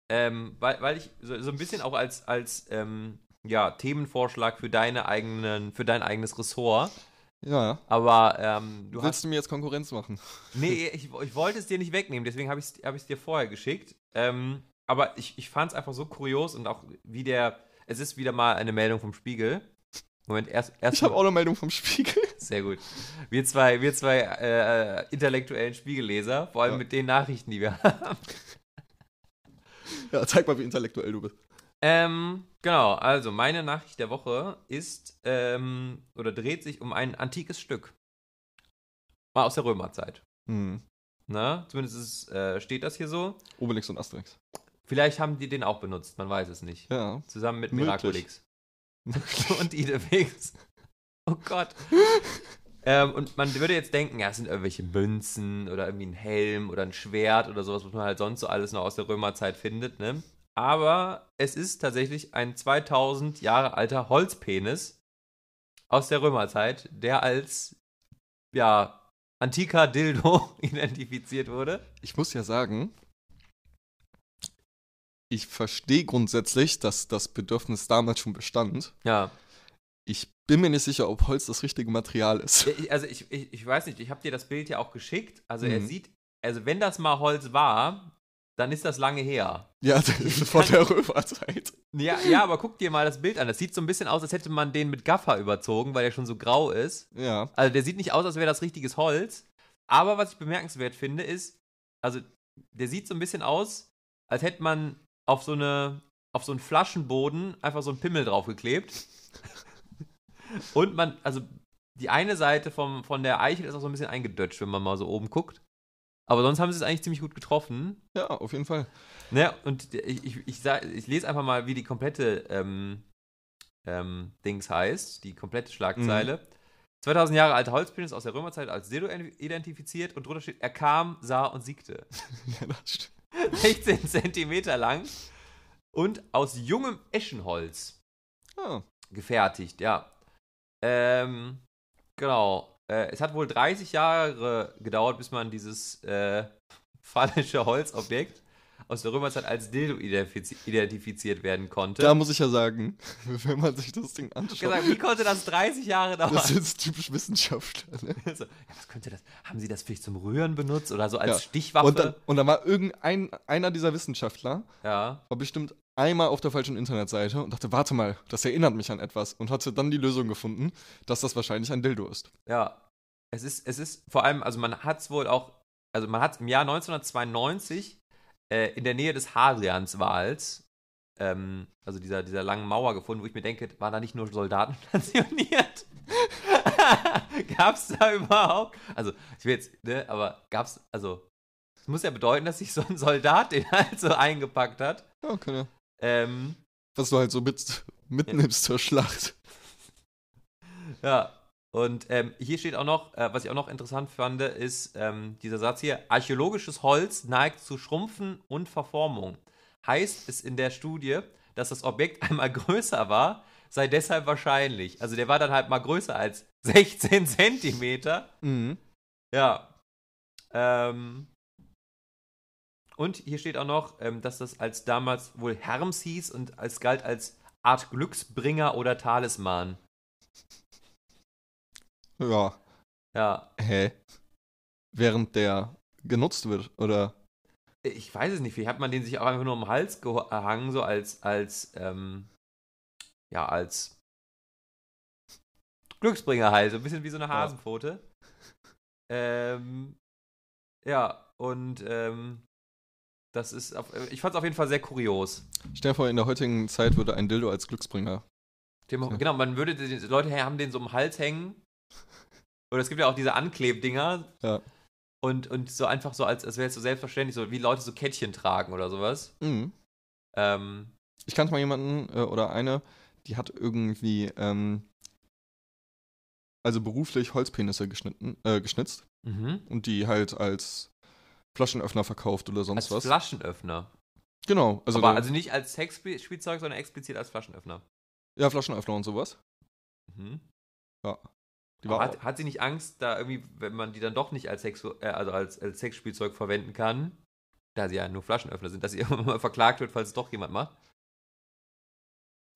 Speaker 1: ähm, weil, weil ich so, so ein bisschen auch als, als ähm, ja, Themenvorschlag für, deine eigenen, für dein eigenes Ressort.
Speaker 2: ja.
Speaker 1: Aber ähm, du
Speaker 2: Willst
Speaker 1: hast.
Speaker 2: du mir jetzt Konkurrenz machen?
Speaker 1: Nee, ich, ich wollte es dir nicht wegnehmen, deswegen habe ich es hab ich's dir vorher geschickt. Ähm, aber ich, ich fand es einfach so kurios und auch wie der. Es ist wieder mal eine Meldung vom Spiegel. Moment, erst. erst
Speaker 2: Ich habe auch eine Meldung vom Spiegel.
Speaker 1: Sehr gut. Wir zwei, wir zwei äh, intellektuellen Spiegelleser, vor allem
Speaker 2: Ja.
Speaker 1: mit den Nachrichten, die wir haben.
Speaker 2: Ja, zeig mal, wie intellektuell du bist.
Speaker 1: Ähm, genau, also meine Nachricht der Woche ist ähm, oder dreht sich um ein antikes Stück. Mal aus der Römerzeit.
Speaker 2: Hm.
Speaker 1: Ne? Zumindest ist, äh, steht das hier so.
Speaker 2: Obelix und Asterix.
Speaker 1: Vielleicht haben die den auch benutzt, man weiß es nicht.
Speaker 2: Ja.
Speaker 1: Zusammen mit
Speaker 2: Möglich.
Speaker 1: Miraculix. und Idefix. Oh Gott. ähm, und man würde jetzt denken, ja, es sind irgendwelche Münzen oder irgendwie ein Helm oder ein Schwert oder sowas, was man halt sonst so alles noch aus der Römerzeit findet, ne? Aber es ist tatsächlich ein 2000 Jahre alter Holzpenis aus der Römerzeit, der als, ja, antiker Dildo identifiziert wurde.
Speaker 2: Ich muss ja sagen, ich verstehe grundsätzlich, dass das Bedürfnis damals schon bestand.
Speaker 1: Ja.
Speaker 2: Ich bin mir nicht sicher, ob Holz das richtige Material ist.
Speaker 1: Ich- Also ich, ich, ich weiß nicht, ich habe dir das Bild ja auch geschickt. Also er
Speaker 2: Mhm.
Speaker 1: sieht, also wenn das mal Holz war, dann ist das lange her.
Speaker 2: Ja, vor der Römerzeit.
Speaker 1: Ja, ja, aber guck dir mal das Bild an. Das sieht so ein bisschen aus, als hätte man den mit Gaffer überzogen, weil der schon so grau ist.
Speaker 2: Ja.
Speaker 1: Also der sieht nicht aus, als wäre das richtiges Holz. Aber was ich bemerkenswert finde, ist, also der sieht so ein bisschen aus, als hätte man auf so eine, auf so einen Flaschenboden einfach so einen Pimmel draufgeklebt. Und man, also die eine Seite vom, von der Eichel ist auch so ein bisschen eingedötscht, wenn man mal so oben guckt. Aber sonst haben sie es eigentlich ziemlich gut getroffen.
Speaker 2: Ja, auf jeden Fall.
Speaker 1: Ne, und ich, ich, ich, sag, ich lese einfach mal, wie die komplette ähm, ähm, Dings heißt, die komplette Schlagzeile. 2000 Jahre alter Holzpenis aus der Römerzeit als Dildo identifiziert und drunter steht, er kam, sah und siegte.
Speaker 2: Ja, das stimmt.
Speaker 1: 16 Zentimeter lang und aus jungem Eschenholz
Speaker 2: Ah,
Speaker 1: gefertigt, ja. Ähm, genau. Äh, es hat wohl 30 Jahre gedauert, bis man dieses äh, phallische Holzobjekt aus der Römerzeit als Dildo identifiz identifiziert werden konnte.
Speaker 2: da muss ich ja sagen, wenn man sich das Ding anschaut,
Speaker 1: gesagt, wie konnte das 30 Jahre dauern?
Speaker 2: das ist typisch Wissenschaftler. Ne?
Speaker 1: so, ja, was könnte das? Haben Sie das vielleicht zum Rühren benutzt oder so als
Speaker 2: Ja.
Speaker 1: Stichwaffe?
Speaker 2: Und dann, und dann war irgendein einer dieser Wissenschaftler,
Speaker 1: ja.
Speaker 2: war bestimmt einmal auf der falschen Internetseite und dachte, warte mal, das erinnert mich an etwas und hatte dann die Lösung gefunden, dass das wahrscheinlich ein Dildo ist.
Speaker 1: Ja, es ist, es ist vor allem, also man hat es wohl auch, also man hat im Jahr 1992 äh, in der Nähe des Hadrianswals, ähm, also dieser, dieser langen Mauer gefunden, wo ich mir denke, waren da nicht nur Soldaten stationiert? gab es da überhaupt? Also, ich will jetzt, ne, aber gab es, also, es muss ja bedeuten, dass sich so ein Soldat den halt so eingepackt hat.
Speaker 2: Ja, okay. ja.
Speaker 1: Ähm,
Speaker 2: Was du halt so mit, mitnimmst zur Schlacht.
Speaker 1: Ja, und ähm, hier steht auch noch, äh, was ich auch noch interessant fand, ist ähm, dieser Satz hier: Archäologisches Holz neigt zu Schrumpfen und Verformung. Heißt es in der Studie, dass das Objekt einmal größer war, sei deshalb wahrscheinlich. Also der war dann halt mal größer als 16 Zentimeter.
Speaker 2: Mhm.
Speaker 1: Ja. Ähm, und hier steht auch noch, ähm, dass das als damals wohl Herms hieß und als galt als Art Glücksbringer oder Talisman.
Speaker 2: Ja.
Speaker 1: Ja.
Speaker 2: Hä? Während der genutzt wird, oder?
Speaker 1: Ich weiß es nicht, vielleicht hat man den sich auch einfach nur um den Hals gehangen, so als, als, ähm, ja, als Glücksbringer halt, so ein bisschen wie so eine Hasenpfote. Ähm, ja, und, ähm, das ist, auf, ich fand es auf jeden Fall sehr kurios.
Speaker 2: Stell dir vor, in der heutigen Zeit würde ein Dildo als Glücksbringer.
Speaker 1: Dem, Genau, man würde, die Leute haben den so um den Hals hängen. Oder es gibt ja auch diese Anklebdinger.
Speaker 2: Ja.
Speaker 1: Und, und so einfach so, als, als wäre es so selbstverständlich, so wie Leute so Kettchen tragen oder sowas.
Speaker 2: Mhm.
Speaker 1: Ähm,
Speaker 2: Ich kannte mal jemanden äh, oder eine, die hat irgendwie, ähm, also beruflich Holzpenisse geschnitten, äh, geschnitzt
Speaker 1: mhm.
Speaker 2: und die halt als Flaschenöffner verkauft oder sonst
Speaker 1: Als
Speaker 2: was.
Speaker 1: Flaschenöffner.
Speaker 2: Genau, also,
Speaker 1: aber also nicht als Sexspielzeug, sondern explizit als Flaschenöffner.
Speaker 2: ja, Flaschenöffner und sowas.
Speaker 1: Mhm.
Speaker 2: War
Speaker 1: hat, hat sie nicht Angst, da irgendwie, wenn man die dann doch nicht als, Sex, äh, also als, als Sexspielzeug verwenden kann, da sie ja nur Flaschenöffner sind, dass sie irgendwann mal verklagt wird, falls es doch jemand macht?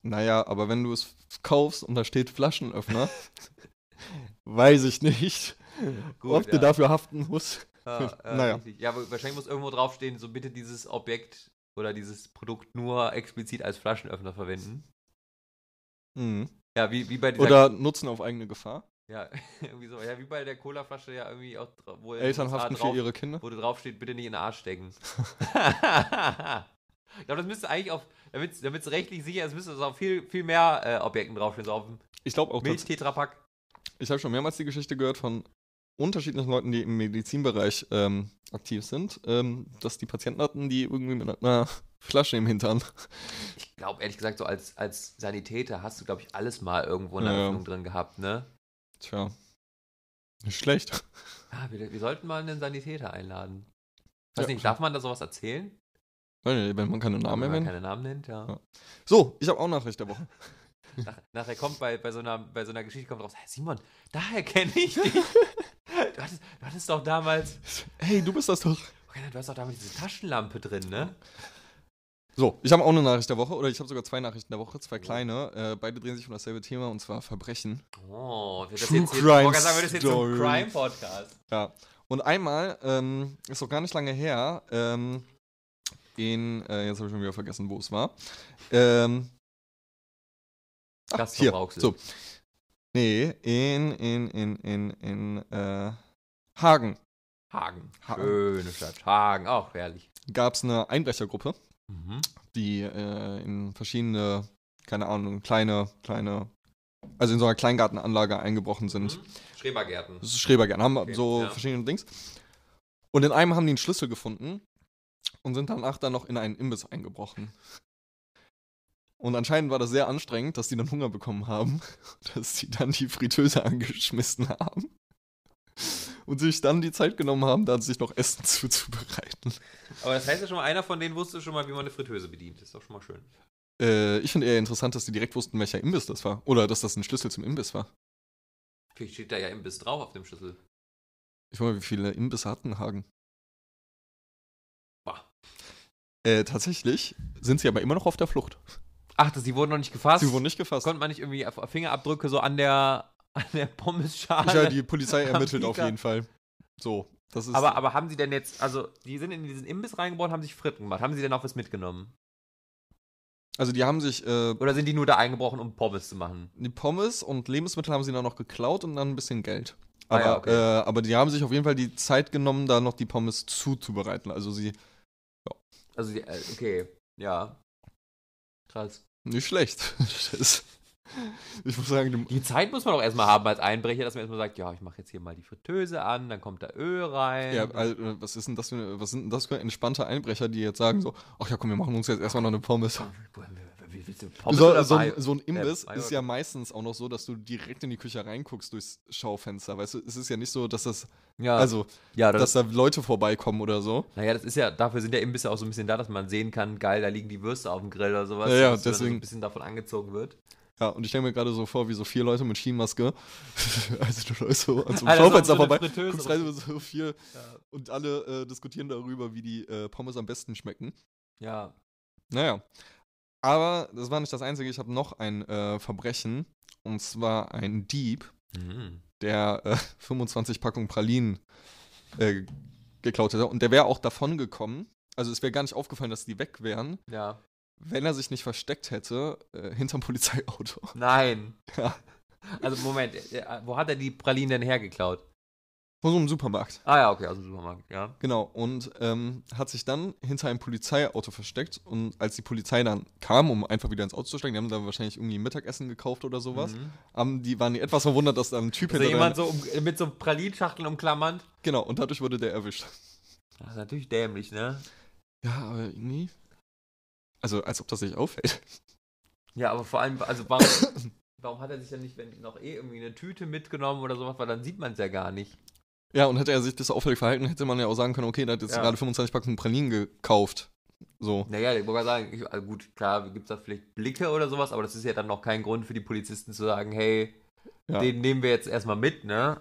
Speaker 2: Naja, aber wenn du es kaufst und da steht Flaschenöffner, weiß ich nicht, ob du
Speaker 1: ja.
Speaker 2: dafür haften musst.
Speaker 1: Ja, äh,
Speaker 2: Naja.
Speaker 1: richtig. Ja, aber wahrscheinlich muss irgendwo draufstehen, so bitte dieses Objekt oder dieses Produkt nur explizit als Flaschenöffner verwenden.
Speaker 2: Mhm.
Speaker 1: Ja, wie, wie bei dieser.
Speaker 2: Oder nutzen auf eigene Gefahr.
Speaker 1: Ja, irgendwie so. Ja, wie bei der Colaflasche ja irgendwie auch, wo
Speaker 2: Eltern haften für
Speaker 1: drauf-
Speaker 2: ihre Kinder.
Speaker 1: wo du draufsteht, bitte nicht in den Arsch stecken. ich glaube, das müsste eigentlich auf, damit es rechtlich sicher ist, müsste es auf viel, viel mehr äh, Objekten draufstehen. So auf
Speaker 2: Ich glaube auch,
Speaker 1: Milch-Tetrapack.
Speaker 2: ich habe schon mehrmals die Geschichte gehört von unterschiedlichen Leuten, die im Medizinbereich ähm, aktiv sind, ähm, dass die Patienten hatten, die irgendwie mit einer Flasche im Hintern.
Speaker 1: Ich glaube, ehrlich gesagt, so als, als Sanitäter hast du, glaube ich, alles mal irgendwo in der
Speaker 2: ja.
Speaker 1: Öffnung drin gehabt, ne?
Speaker 2: Tja, nicht schlecht.
Speaker 1: Ah, wir, wir sollten mal einen Sanitäter einladen. Weiß
Speaker 2: Ja.
Speaker 1: nicht, darf man da sowas erzählen?
Speaker 2: Wenn man keine Namen
Speaker 1: Wenn man
Speaker 2: erwähnt.
Speaker 1: keine Namen nennt, ja.
Speaker 2: Ja. So, ich habe auch Nachricht der Woche.
Speaker 1: Nach, nachher kommt bei, bei, so einer, bei so einer Geschichte kommt raus, hey Simon, daher kenne ich dich. Du hattest, du hattest doch damals,
Speaker 2: Hey, du bist das doch.
Speaker 1: okay, du hast doch damals diese Taschenlampe drin, ne?
Speaker 2: So, ich habe auch eine Nachricht der Woche, oder ich habe sogar zwei Nachrichten der Woche, zwei kleine. Äh, beide drehen sich um dasselbe Thema, und zwar Verbrechen.
Speaker 1: Oh, wird das
Speaker 2: True
Speaker 1: jetzt, jetzt,
Speaker 2: Crime
Speaker 1: gerade sagen, wird das jetzt so ein. Crime-Podcast?
Speaker 2: Ja. Und einmal, ähm, ist noch gar nicht lange her, ähm, in, äh, jetzt habe ich schon wieder vergessen, wo es war. Ähm, ach,
Speaker 1: Das
Speaker 2: hier, so. Nee, in, in, in, in, in, äh, Hagen
Speaker 1: Hagen.
Speaker 2: Hagen.
Speaker 1: Schöne Stadt. Hagen, auch herrlich.
Speaker 2: gab es eine Einbrechergruppe,
Speaker 1: Mhm.
Speaker 2: die äh, in verschiedene, keine Ahnung, kleine, kleine, also in so einer Kleingartenanlage eingebrochen sind.
Speaker 1: Mhm. Schrebergärten.
Speaker 2: Das ist Schrebergärten, haben
Speaker 1: Okay,
Speaker 2: so
Speaker 1: ja.
Speaker 2: verschiedene Dings. Und in einem haben die einen Schlüssel gefunden und sind danach dann noch in einen Imbiss eingebrochen. Und anscheinend war das sehr anstrengend, dass die dann Hunger bekommen haben, dass sie dann die Fritteuse angeschmissen haben und sich dann die Zeit genommen haben, dann sich noch Essen zuzubereiten.
Speaker 1: Aber das heißt ja schon mal, einer von denen wusste schon mal, wie man eine Fritteuse bedient. Das ist doch schon mal schön.
Speaker 2: Äh, ich finde eher interessant, dass die direkt wussten, welcher Imbiss das war. Oder dass das ein Schlüssel zum Imbiss war.
Speaker 1: Vielleicht steht da ja Imbiss drauf auf dem Schlüssel.
Speaker 2: Ich weiß mal, wie viele Imbisse hatten Hagen?
Speaker 1: Boah.
Speaker 2: Äh, tatsächlich sind sie aber immer noch auf der Flucht.
Speaker 1: Ach, das, die wurden noch nicht gefasst?
Speaker 2: Sie wurden nicht gefasst.
Speaker 1: Konnte man nicht irgendwie Fingerabdrücke so an der, an der Pommesschale?
Speaker 2: Ja, die Polizei ermittelt auf jeden Fall. So, das ist.
Speaker 1: aber, aber haben sie denn jetzt, also die sind in diesen Imbiss reingebaut, haben sich Fritten gemacht. Haben sie denn auch was mitgenommen?
Speaker 2: also die haben sich äh,
Speaker 1: Oder sind die nur da eingebrochen, um Pommes zu machen?
Speaker 2: die Pommes und Lebensmittel haben sie dann noch geklaut und dann ein bisschen Geld.
Speaker 1: Ah
Speaker 2: Aber,
Speaker 1: ja, okay.
Speaker 2: äh, aber die haben sich auf jeden Fall die Zeit genommen, da noch die Pommes zuzubereiten. Also sie
Speaker 1: Also, die, äh, okay, ja. Krass.
Speaker 2: nicht schlecht. ich muss sagen, die,
Speaker 1: Zeit muss man auch erstmal haben als Einbrecher, dass man erstmal sagt, ja, ich mache jetzt hier mal die Fritteuse an, dann kommt da Öl rein.
Speaker 2: ja, also, äh, was ist denn das für was sind denn das für entspannte Einbrecher, die jetzt sagen so, ach ja, komm, wir machen uns jetzt erstmal noch eine Pommes.
Speaker 1: Wie willst du Pommes
Speaker 2: So, so, ein, so ein Imbiss
Speaker 1: Mayo-
Speaker 2: ist ja meistens auch noch so, dass du direkt in die Küche reinguckst durchs Schaufenster. Weißt du, es ist ja nicht so, dass das,
Speaker 1: Ja,
Speaker 2: also,
Speaker 1: ja, das,
Speaker 2: dass da Leute vorbeikommen oder so.
Speaker 1: naja, das ist ja, dafür sind ja Imbisse auch so ein bisschen da, dass man sehen kann, geil, da liegen die Würste auf dem Grill oder sowas.
Speaker 2: Ja, ja,
Speaker 1: dass man dann so
Speaker 2: deswegen-
Speaker 1: ein bisschen davon angezogen wird.
Speaker 2: Ja, und ich stelle mir gerade so vor, wie so vier Leute mit Skimaske. also du läufst so an so einem Schaufenster vorbei, guckst rein so vier
Speaker 1: Ja.
Speaker 2: und alle äh, diskutieren darüber, wie die äh, Pommes am besten schmecken.
Speaker 1: ja.
Speaker 2: Naja. Aber das war nicht das Einzige. Ich habe noch ein äh, Verbrechen. Und zwar ein Dieb,
Speaker 1: Mhm.
Speaker 2: der äh, 25 Packungen Pralinen äh, geklaut hätte. Und der wäre auch davon gekommen. Also es wäre gar nicht aufgefallen, dass die weg wären,
Speaker 1: Ja.
Speaker 2: Wenn er sich nicht versteckt hätte äh, hinterm Polizeiauto.
Speaker 1: Nein.
Speaker 2: Ja.
Speaker 1: Also, Moment, äh, wo hat er die Pralinen denn hergeklaut?
Speaker 2: Von so einem Supermarkt.
Speaker 1: Ah, ja, okay, aus dem Supermarkt, ja.
Speaker 2: Genau, und ähm, hat sich dann hinter einem Polizeiauto versteckt. Und als die Polizei dann kam, um einfach wieder ins Auto zu steigen, die haben da wahrscheinlich irgendwie Mittagessen gekauft oder sowas,
Speaker 1: Mhm.
Speaker 2: haben, die waren die etwas verwundert, dass da ein Typ
Speaker 1: Also
Speaker 2: hinter
Speaker 1: jemand so um, mit so Pralinschachteln umklammernd.
Speaker 2: Genau, und dadurch wurde der erwischt.
Speaker 1: Das ist natürlich dämlich, ne?
Speaker 2: Ja, aber irgendwie. Also, als ob das nicht auffällt.
Speaker 1: Ja, aber vor allem, also warum, warum hat er sich dann nicht, wenn noch eh irgendwie eine Tüte mitgenommen oder sowas, weil dann sieht man es ja gar nicht.
Speaker 2: Ja, und hätte er sich das auffällig verhalten, hätte man ja auch sagen können, okay, der hat jetzt
Speaker 1: Ja.
Speaker 2: gerade 25 Packungen Pralinen gekauft. So.
Speaker 1: Naja, ich wollte sagen, ich, also gut, klar, gibt es da vielleicht Blicke oder sowas, aber das ist ja dann noch kein Grund für die Polizisten zu sagen, hey,
Speaker 2: Ja.
Speaker 1: den nehmen wir jetzt erstmal mit, ne?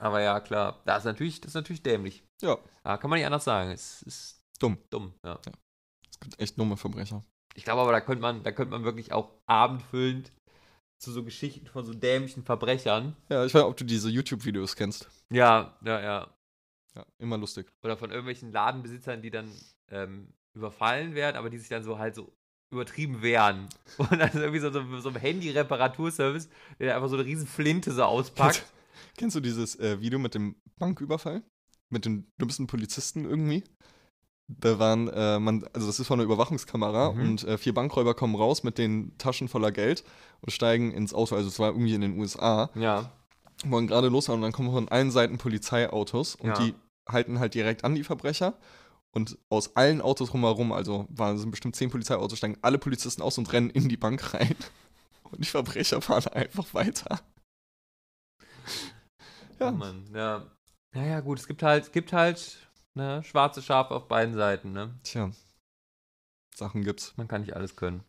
Speaker 1: Aber ja, klar, das ist natürlich, das ist natürlich dämlich.
Speaker 2: Ja.
Speaker 1: Ja, kann man nicht anders sagen. Es ist
Speaker 2: Dumm.
Speaker 1: dumm, ja.
Speaker 2: Es gibt echt dumme Verbrecher.
Speaker 1: Ich glaube aber, da könnte man, da könnte man wirklich auch abendfüllend zu so Geschichten von so dämlichen Verbrechern.
Speaker 2: Ja, ich weiß, ob du diese YouTube-Videos kennst.
Speaker 1: Ja, ja, ja.
Speaker 2: Ja, immer lustig.
Speaker 1: Oder von irgendwelchen Ladenbesitzern, die dann ähm, überfallen werden, aber die sich dann so halt so übertrieben wehren. Und dann ist irgendwie so, so, so ein Handy-Reparaturservice, der einfach so eine riesen Flinte so auspackt.
Speaker 2: Kennst du dieses äh, Video mit dem Banküberfall? Mit den dümmsten Polizisten irgendwie? Da waren, äh, man, also das ist von einer Überwachungskamera
Speaker 1: Mhm.
Speaker 2: und äh, vier Bankräuber kommen raus mit den Taschen voller Geld und steigen ins Auto. Also es war irgendwie in den USA.
Speaker 1: Ja.
Speaker 2: wollen gerade losfahren und dann kommen von allen Seiten Polizeiautos und
Speaker 1: Ja.
Speaker 2: die halten halt direkt an die Verbrecher. Und aus allen Autos rumherum, also waren sind bestimmt zehn Polizeiautos, steigen alle Polizisten aus und rennen in die Bank rein. Und die Verbrecher fahren einfach weiter.
Speaker 1: Ja.
Speaker 2: Ja,
Speaker 1: Mann, ja. Naja, gut, es gibt halt, es gibt halt ne, schwarze Schafe auf beiden Seiten, ne?
Speaker 2: tja. Sachen gibt's.
Speaker 1: Man kann nicht alles können.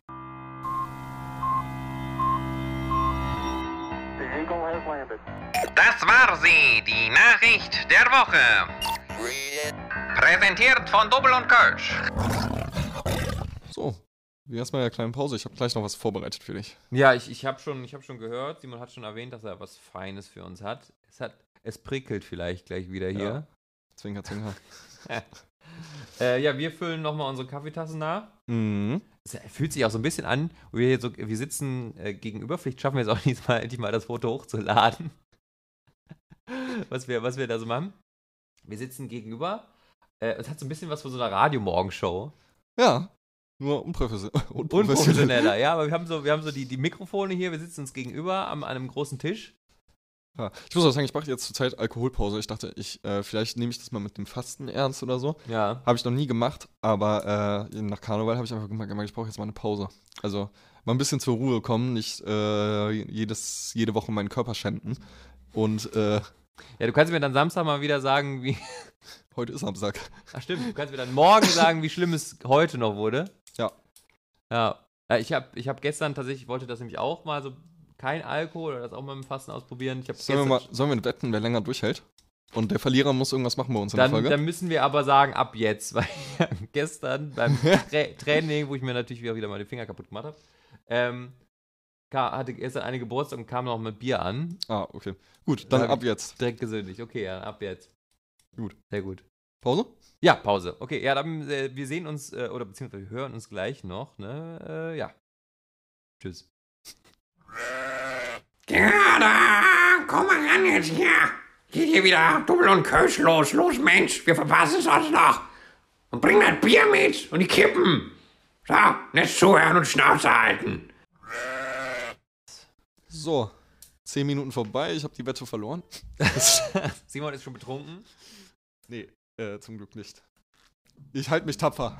Speaker 5: Das war sie, die Nachricht der Woche. Präsentiert von Double und Kölsch.
Speaker 2: So, wie erstmal eine kleine Pause. Ich habe gleich noch was vorbereitet für dich.
Speaker 1: Ja, ich, ich habe schon, ich hab schon gehört, Simon hat schon erwähnt, dass er was Feines für uns hat. Es, hat, es prickelt vielleicht gleich wieder hier.
Speaker 2: Zwinker, zwinker.
Speaker 1: Äh, ja, wir füllen nochmal unsere Kaffeetassen nach.
Speaker 2: Mhm.
Speaker 1: Es fühlt sich auch so ein bisschen an, wir, hier so, wir sitzen äh, gegenüber. Vielleicht schaffen wir es auch diesmal endlich mal das Foto hochzuladen. was, wir, was wir da so machen. Wir sitzen gegenüber. Äh, es hat so ein bisschen was von so einer Radiomorgenshow.
Speaker 2: Ja, nur unprofessionell.
Speaker 1: Unprofessioneller, ja, aber wir haben so, wir haben so die, die Mikrofone hier, wir sitzen uns gegenüber am, an einem großen Tisch.
Speaker 2: Ich muss auch sagen, ich mache jetzt zurzeit Alkoholpause. Ich dachte, ich, äh, vielleicht nehme ich das mal mit dem Fasten ernst oder so.
Speaker 1: Ja.
Speaker 2: Habe ich noch nie gemacht, aber äh, nach Karneval habe ich einfach gemerkt, ich brauche jetzt mal eine Pause. Also mal ein bisschen zur Ruhe kommen, nicht äh, jedes, jede Woche meinen Körper schänden. Und äh,
Speaker 1: Ja, du kannst mir dann Samstag mal wieder sagen, wie.
Speaker 2: heute ist Samstag.
Speaker 1: Ach stimmt, du kannst mir dann morgen sagen, wie schlimm es heute noch wurde.
Speaker 2: Ja.
Speaker 1: Ja. Ja, Ich habe ich hab gestern tatsächlich, ich wollte das nämlich auch mal so, kein Alkohol oder das auch mal mit dem Fasten ausprobieren. Ich
Speaker 2: Sollen wir, mal, sollen wir wetten, wer länger durchhält? Und der Verlierer muss irgendwas machen bei uns in
Speaker 1: dann,
Speaker 2: der Folge?
Speaker 1: dann müssen wir aber sagen, ab jetzt, weil gestern beim Tra Training, wo ich mir natürlich wieder mal die Finger kaputt gemacht habe, ähm, hatte gestern eine Geburtstag und kam noch mit Bier an.
Speaker 2: ah, okay. Gut, dann
Speaker 1: Ja,
Speaker 2: ab jetzt.
Speaker 1: Direkt gesündigt. Okay, ja, ab jetzt.
Speaker 2: Gut.
Speaker 1: Sehr gut.
Speaker 2: Pause?
Speaker 1: Ja, Pause. Okay, ja, dann äh, wir sehen uns, äh, oder beziehungsweise wir hören uns gleich noch, ne? Äh, ja. Tschüss.
Speaker 4: Gerda, komm mal ran jetzt hier. Geht hier wieder Double und Kölsch los. Los, Mensch, wir verpassen es sonst noch. Und bring das Bier mit und die Kippen. So, nicht zuhören und Schnauze halten.
Speaker 2: So, zehn Minuten vorbei. Ich habe die Wette verloren.
Speaker 1: Simon ist schon betrunken.
Speaker 2: Nee, äh, zum Glück nicht. Ich halte mich tapfer.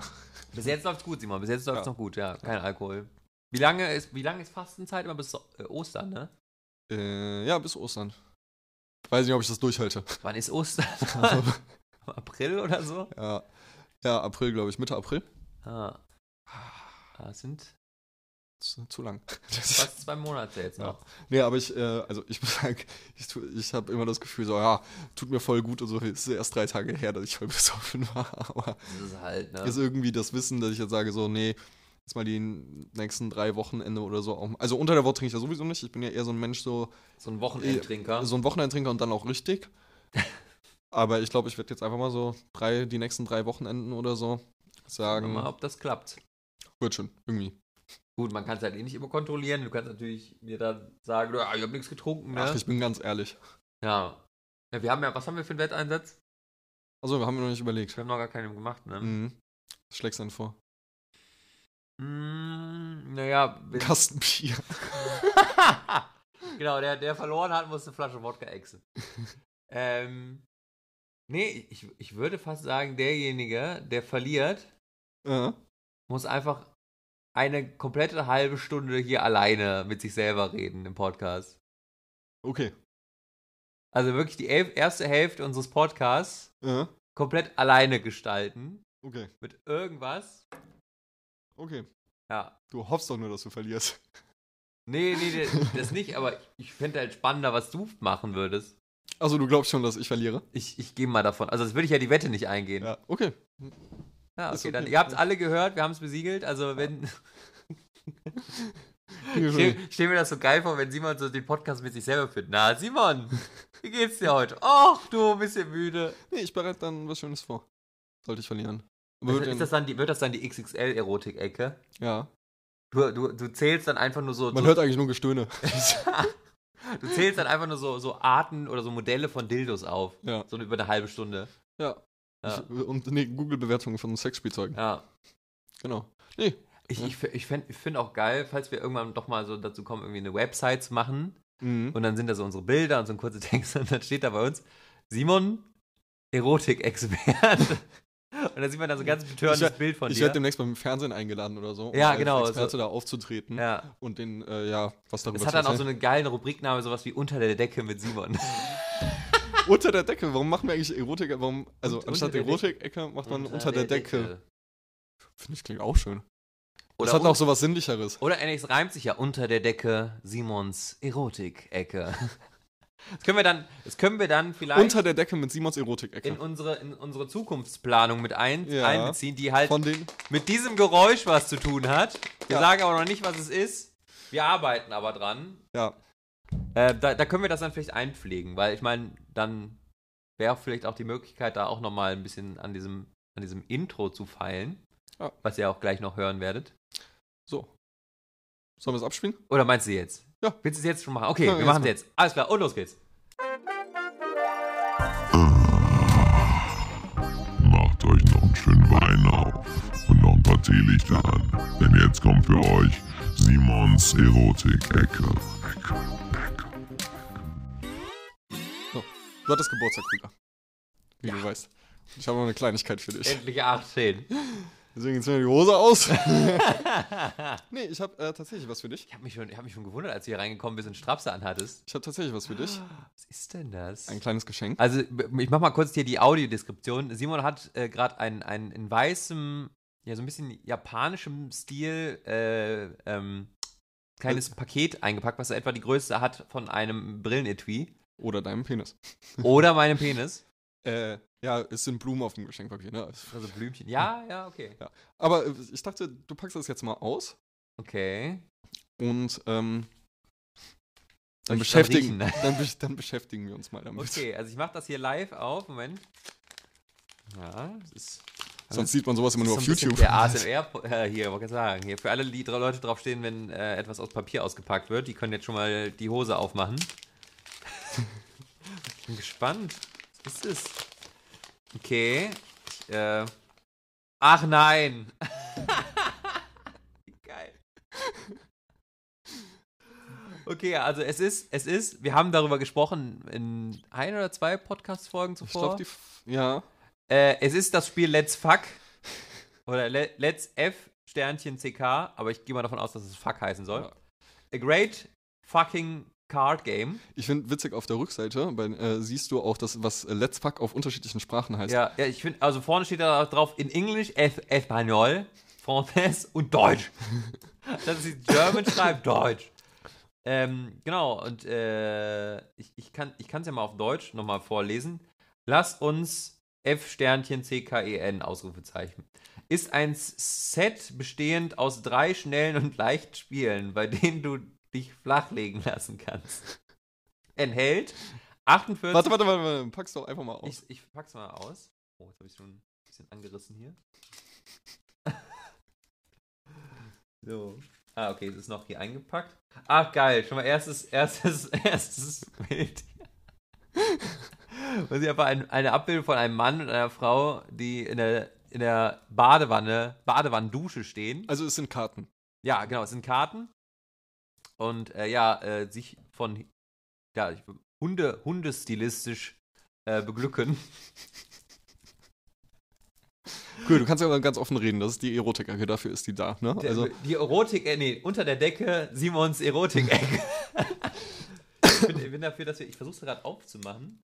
Speaker 1: Bis jetzt läuft's gut, Simon. Bis jetzt läuft's
Speaker 2: Ja.
Speaker 1: noch gut, ja. Kein Alkohol. Wie lange ist, wie lange ist Fastenzeit? Immer bis äh, Ostern, ne?
Speaker 2: Äh, ja, bis Ostern. Weiß nicht, ob ich das durchhalte.
Speaker 1: Wann ist Ostern? Im April oder so?
Speaker 2: ja, ja, April, glaube ich, Mitte April.
Speaker 1: Ah. Ah, Das sind
Speaker 2: Das ist zu lang. Das
Speaker 1: fast zwei Monate jetzt noch.
Speaker 2: nee, aber ich, äh, also ich muss sagen, ich, tu- ich habe immer das Gefühl, so, ja, tut mir voll gut und so. Es ist erst drei Tage her, dass ich voll besoffen war. Aber
Speaker 1: Das ist halt, ne?
Speaker 2: ist irgendwie das Wissen, dass ich jetzt sage, so, nee, jetzt mal die nächsten drei Wochenende oder so. Auch, also unter der Woche trinke ich ja sowieso nicht. Ich bin ja eher so ein Mensch, so,
Speaker 1: So ein Wochenendtrinker.
Speaker 2: so ein Wochenendtrinker und dann auch richtig. Aber ich glaube, ich werde jetzt einfach mal so drei, die nächsten drei Wochenenden oder so
Speaker 1: Schauen wir
Speaker 2: sagen,
Speaker 1: mal, ob das klappt.
Speaker 2: wird schon, irgendwie.
Speaker 1: Gut, man kann es halt eh nicht immer kontrollieren. Du kannst natürlich mir dann sagen, ja, ich habe nichts getrunken, ne?
Speaker 2: Ach, ich bin ganz ehrlich.
Speaker 1: ja. ja. Wir haben ja, was haben wir für einen Wetteinsatz?
Speaker 2: Also, wir haben noch nicht überlegt.
Speaker 1: Wir haben noch gar keinen gemacht, ne?
Speaker 2: Mhm. Was schlägst du denn vor?
Speaker 1: Mm, naja,
Speaker 2: Ein
Speaker 1: wenn-
Speaker 2: Kasten Bier.
Speaker 1: genau, der, der verloren hat, muss eine Flasche Wodka exen. ähm, nee, ich, ich würde fast sagen, derjenige, der verliert,
Speaker 2: Ja.
Speaker 1: muss einfach eine komplette halbe Stunde hier alleine mit sich selber reden im Podcast.
Speaker 2: Okay.
Speaker 1: Also wirklich die erste Hälfte unseres Podcasts
Speaker 2: Ja.
Speaker 1: komplett alleine gestalten.
Speaker 2: Okay,
Speaker 1: mit irgendwas.
Speaker 2: Okay.
Speaker 1: Ja.
Speaker 2: Du hoffst doch nur, dass du verlierst.
Speaker 1: Nee, nee, das- das nicht, aber ich fände halt spannender, was du machen würdest.
Speaker 2: Also du glaubst schon, dass ich verliere?
Speaker 1: Ich, ich gehe mal davon. Also, das würde ich ja die Wette nicht eingehen.
Speaker 2: Ja, okay.
Speaker 1: Ja,
Speaker 2: Ist
Speaker 1: okay, dann,
Speaker 2: okay.
Speaker 1: ihr habt es alle gehört, wir haben es besiegelt. Also, wenn. Ich stell, mir das so geil vor, wenn Simon so den Podcast mit sich selber führt. Na, Simon, wie geht's dir heute? Ach, du, ein bisschen müde.
Speaker 2: Nee, ich bereite dann was Schönes vor. Sollte ich verlieren.
Speaker 1: Ist,
Speaker 2: wird
Speaker 1: ist das dann die, wird das dann die XXL-Erotik-Ecke?
Speaker 2: ja.
Speaker 1: Du, du, du zählst dann einfach nur so.
Speaker 2: Man
Speaker 1: so
Speaker 2: hört eigentlich nur Gestöhne.
Speaker 1: du zählst dann einfach nur so, so Arten oder so Modelle von Dildos auf.
Speaker 2: ja.
Speaker 1: So über eine halbe Stunde.
Speaker 2: Ja.
Speaker 1: Ja.
Speaker 2: Ich, und nee, Google-Bewertungen von Sexspielzeugen.
Speaker 1: Ja.
Speaker 2: Genau. Nee.
Speaker 1: Ich, ich, ich, fänd- ich finde auch geil, falls wir irgendwann doch mal so dazu kommen, irgendwie eine Website zu machen.
Speaker 2: Mhm.
Speaker 1: Und dann sind da so unsere Bilder und so ein kurzer Text und dann steht da bei uns Simon, Erotik-Expert. Und dann sieht man da so ein ganz betörendes
Speaker 2: Ich
Speaker 1: Bild von
Speaker 2: ich
Speaker 1: dir.
Speaker 2: werde demnächst beim Fernsehen eingeladen oder so. um
Speaker 1: Ja,
Speaker 2: als
Speaker 1: genau,
Speaker 2: Experte
Speaker 1: so-
Speaker 2: da aufzutreten
Speaker 1: ja.
Speaker 2: und den, äh, ja, was darüber
Speaker 1: Es hat
Speaker 2: zu
Speaker 1: dann auch so einen geilen Rubrikname, sowas wie Unter der Decke mit Simon.
Speaker 2: Unter der Decke, warum machen wir eigentlich Erotik? Warum, also
Speaker 1: Und-
Speaker 2: anstatt
Speaker 1: der
Speaker 2: Erotik-Ecke macht man unter, der, Decke. Finde ich klingt auch schön.
Speaker 1: Oder,
Speaker 2: das hat noch so was Sinnlicheres.
Speaker 1: oder ähnlich, es reimt sich ja unter der Decke Simons Erotik-Ecke. Das können wir dann, das können wir dann vielleicht
Speaker 2: Unter der Decke mit Simons Erotik-Ecke.
Speaker 1: in unsere, in unsere Zukunftsplanung mit ein,
Speaker 2: Ja.
Speaker 1: einbeziehen, die halt
Speaker 2: Von den.
Speaker 1: mit diesem Geräusch was zu tun hat. Wir
Speaker 2: Ja.
Speaker 1: sagen aber noch nicht, was es ist. Wir arbeiten aber dran.
Speaker 2: Ja.
Speaker 1: Äh, da, da können wir das dann vielleicht einpflegen, weil ich meine, dann wäre vielleicht auch die Möglichkeit, da auch nochmal ein bisschen an diesem, an diesem Intro zu feilen.
Speaker 2: Ja.
Speaker 1: Was ihr auch gleich noch hören werdet.
Speaker 2: So. Sollen wir es abspielen?
Speaker 1: Oder meinst du jetzt?
Speaker 2: Ja.
Speaker 1: Willst du es jetzt schon machen? Okay,
Speaker 2: Ja,
Speaker 1: wir machen es jetzt. Alles klar, und los geht's.
Speaker 6: Macht euch noch einen schönen Wein auf und noch ein paar Teelichter an. Denn jetzt kommt für euch Simons Erotik-Ecke.
Speaker 2: So. Du hattest Geburtstag, Krüger. Wie du weißt. Ich habe noch eine Kleinigkeit für dich.
Speaker 1: Endlich 18.
Speaker 2: Deswegen zieh mir die Hose aus. nee, ich habe äh, tatsächlich was für dich.
Speaker 1: Ich habe mich, schon- ich hab mich schon gewundert, als du hier reingekommen bist und Strapse anhattest.
Speaker 2: Ich habe tatsächlich was für dich.
Speaker 1: Was ist denn das?
Speaker 2: Ein kleines Geschenk.
Speaker 1: Also, ich mach mal kurz hier die Audiodeskription. Simon hat äh, gerade ein, ein in weißem, ja, so ein bisschen japanischem Stil, äh, ähm, kleines Paket eingepackt, was er etwa die Größe hat von einem Brillenetui.
Speaker 2: Oder deinem Penis.
Speaker 1: Oder meinem Penis.
Speaker 2: Äh, ja, es sind Blumen auf dem Geschenkpapier, ne?
Speaker 1: Also Blümchen. Ja, ja, okay.
Speaker 2: Aber äh, ich dachte, du packst das jetzt mal aus
Speaker 1: Okay.
Speaker 2: und ähm, dann, beschäftigen, dann, besch- dann beschäftigen wir uns mal damit.
Speaker 1: Okay, also ich mache das hier live auf. Moment. Ja, das ist.
Speaker 2: Sonst sieht man sowas immer nur
Speaker 1: Das
Speaker 2: auf YouTube.
Speaker 1: Der ASMR äh, hier, wollte ich sagen. Hier, für alle, die drei Leute draufstehen, wenn äh, etwas aus Papier ausgepackt wird, die können jetzt schon mal die Hose aufmachen. ich bin gespannt. Was ist es? Okay. Ich, äh, ach nein! Wie geil. Okay, also es ist, es ist, wir haben darüber gesprochen in ein oder zwei Podcast-Folgen
Speaker 2: Ich
Speaker 1: zuvor.
Speaker 2: glaube, die. Ja.
Speaker 1: Äh, es ist das Spiel Let's Fuck. Oder Le Let's F Sternchen CK, aber ich gehe mal davon aus, dass es Fuck heißen soll.
Speaker 2: Ja.
Speaker 1: A great fucking card game.
Speaker 2: Ich finde witzig auf der Rückseite, weil, äh, siehst du auch das, was Let's Fuck auf unterschiedlichen Sprachen heißt.
Speaker 1: Ja, ja ich finde, also vorne steht da drauf in Englisch, es Espanol, Französisch und Deutsch. das ist German schreibt Deutsch. Ähm, genau, und äh, ich, ich kann es ja mal auf Deutsch nochmal vorlesen. Lass uns F Sternchen CKEN Ausrufezeichen. Ist ein Set bestehend aus drei schnellen und leichten Spielen, bei denen du dich flachlegen lassen kannst. Enthält 48.
Speaker 2: Warte, warte, warte, warte, pack's doch einfach mal aus.
Speaker 1: Ich, ich pack's mal aus. Oh, jetzt habe ich schon ein bisschen angerissen hier. so. Ah, okay, es ist noch hier eingepackt. Ach, geil. Schon mal erstes, erstes, erstes Bild. Man sieht einfach ein, eine Abbildung von einem Mann und einer Frau, die in der, in der Badewanne, Badewannendusche stehen.
Speaker 2: Also es sind Karten.
Speaker 1: Ja, genau, es sind Karten. Und äh, ja, äh, sich von ja, Hunde, Hundestilistisch äh, beglücken.
Speaker 2: Cool, du kannst ja ganz offen reden, das ist die Erotik-Ecke, dafür ist die da, ne? Also,
Speaker 1: die Erotik, äh, nee, unter der Decke Simons Erotik-Ecke. ich, bin, ich bin dafür, dass wir, ich versuche es gerade aufzumachen.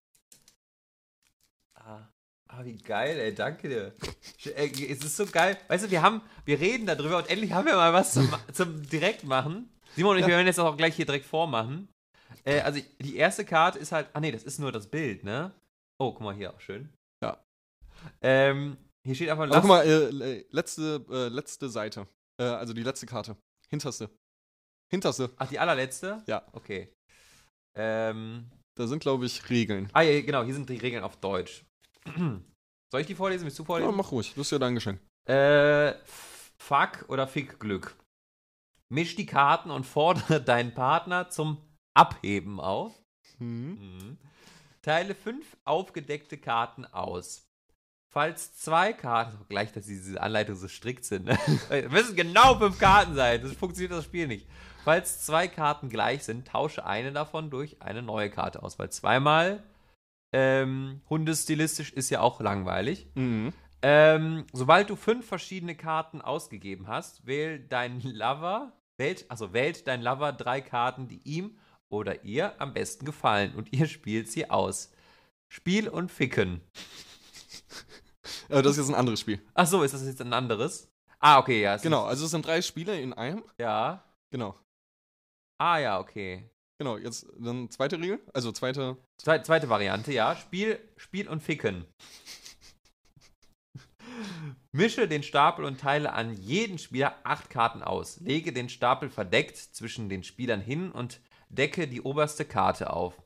Speaker 1: Ah, Ah, wie geil, ey, danke dir. Ey, Es ist so geil. Weißt du, wir haben, wir reden darüber und endlich haben wir mal was zum, zum Direktmachen. Simon und ich, wir werden jetzt auch gleich hier direkt vormachen. Äh, also die erste Karte ist halt, ah nee, das ist nur das Bild, ne? Oh, guck mal hier auch schön.
Speaker 2: Ja.
Speaker 1: Ähm, hier steht einfach,
Speaker 2: Aber guck mal, äh, äh, letzte, äh, letzte Seite. Äh, also die letzte Karte. Hinterste. Hinterste.
Speaker 1: Ach, die allerletzte?
Speaker 2: Ja.
Speaker 1: Okay. Ähm,
Speaker 2: Da sind, glaube ich, Regeln.
Speaker 1: ah ja, genau, hier sind die Regeln auf Deutsch. Soll ich die vorlesen? Willst du
Speaker 2: Ja,
Speaker 1: vorlesen?
Speaker 2: mach ruhig. Das ist ja dein Geschenk.
Speaker 1: Äh, Fuck oder Fick Glück. Misch die Karten und fordere deinen Partner zum Abheben auf.
Speaker 2: Mhm.
Speaker 1: Mhm. Teile fünf aufgedeckte Karten aus. Falls zwei Karten, oh, gleich, dass diese Anleitungen so strikt sind, ne? Müssen genau fünf Karten sein, das funktioniert das Spiel nicht. Falls zwei Karten gleich sind, tausche eine davon durch eine neue Karte aus, weil zweimal ähm, hundestilistisch ist ja auch langweilig.
Speaker 2: Mhm.
Speaker 1: Ähm, sobald du fünf verschiedene Karten ausgegeben hast, wähl dein Lover, wählt, also wählt dein Lover drei Karten, die ihm oder ihr am besten gefallen und ihr spielt sie aus. Spiel und Ficken.
Speaker 2: Äh, das ist jetzt ein anderes Spiel.
Speaker 1: Ach so, ist das jetzt ein anderes? Ah, okay, ja.
Speaker 2: Genau, also es sind drei Spiele in einem.
Speaker 1: Ja.
Speaker 2: Genau.
Speaker 1: Ah, ja, okay.
Speaker 2: Genau, jetzt dann zweite Regel. Also zweite.
Speaker 1: Zwe zweite Variante, ja. Spiel, Spiel und Ficken. Mische den Stapel und teile an jeden Spieler acht Karten aus. Lege den Stapel verdeckt zwischen den Spielern hin und decke die oberste Karte auf.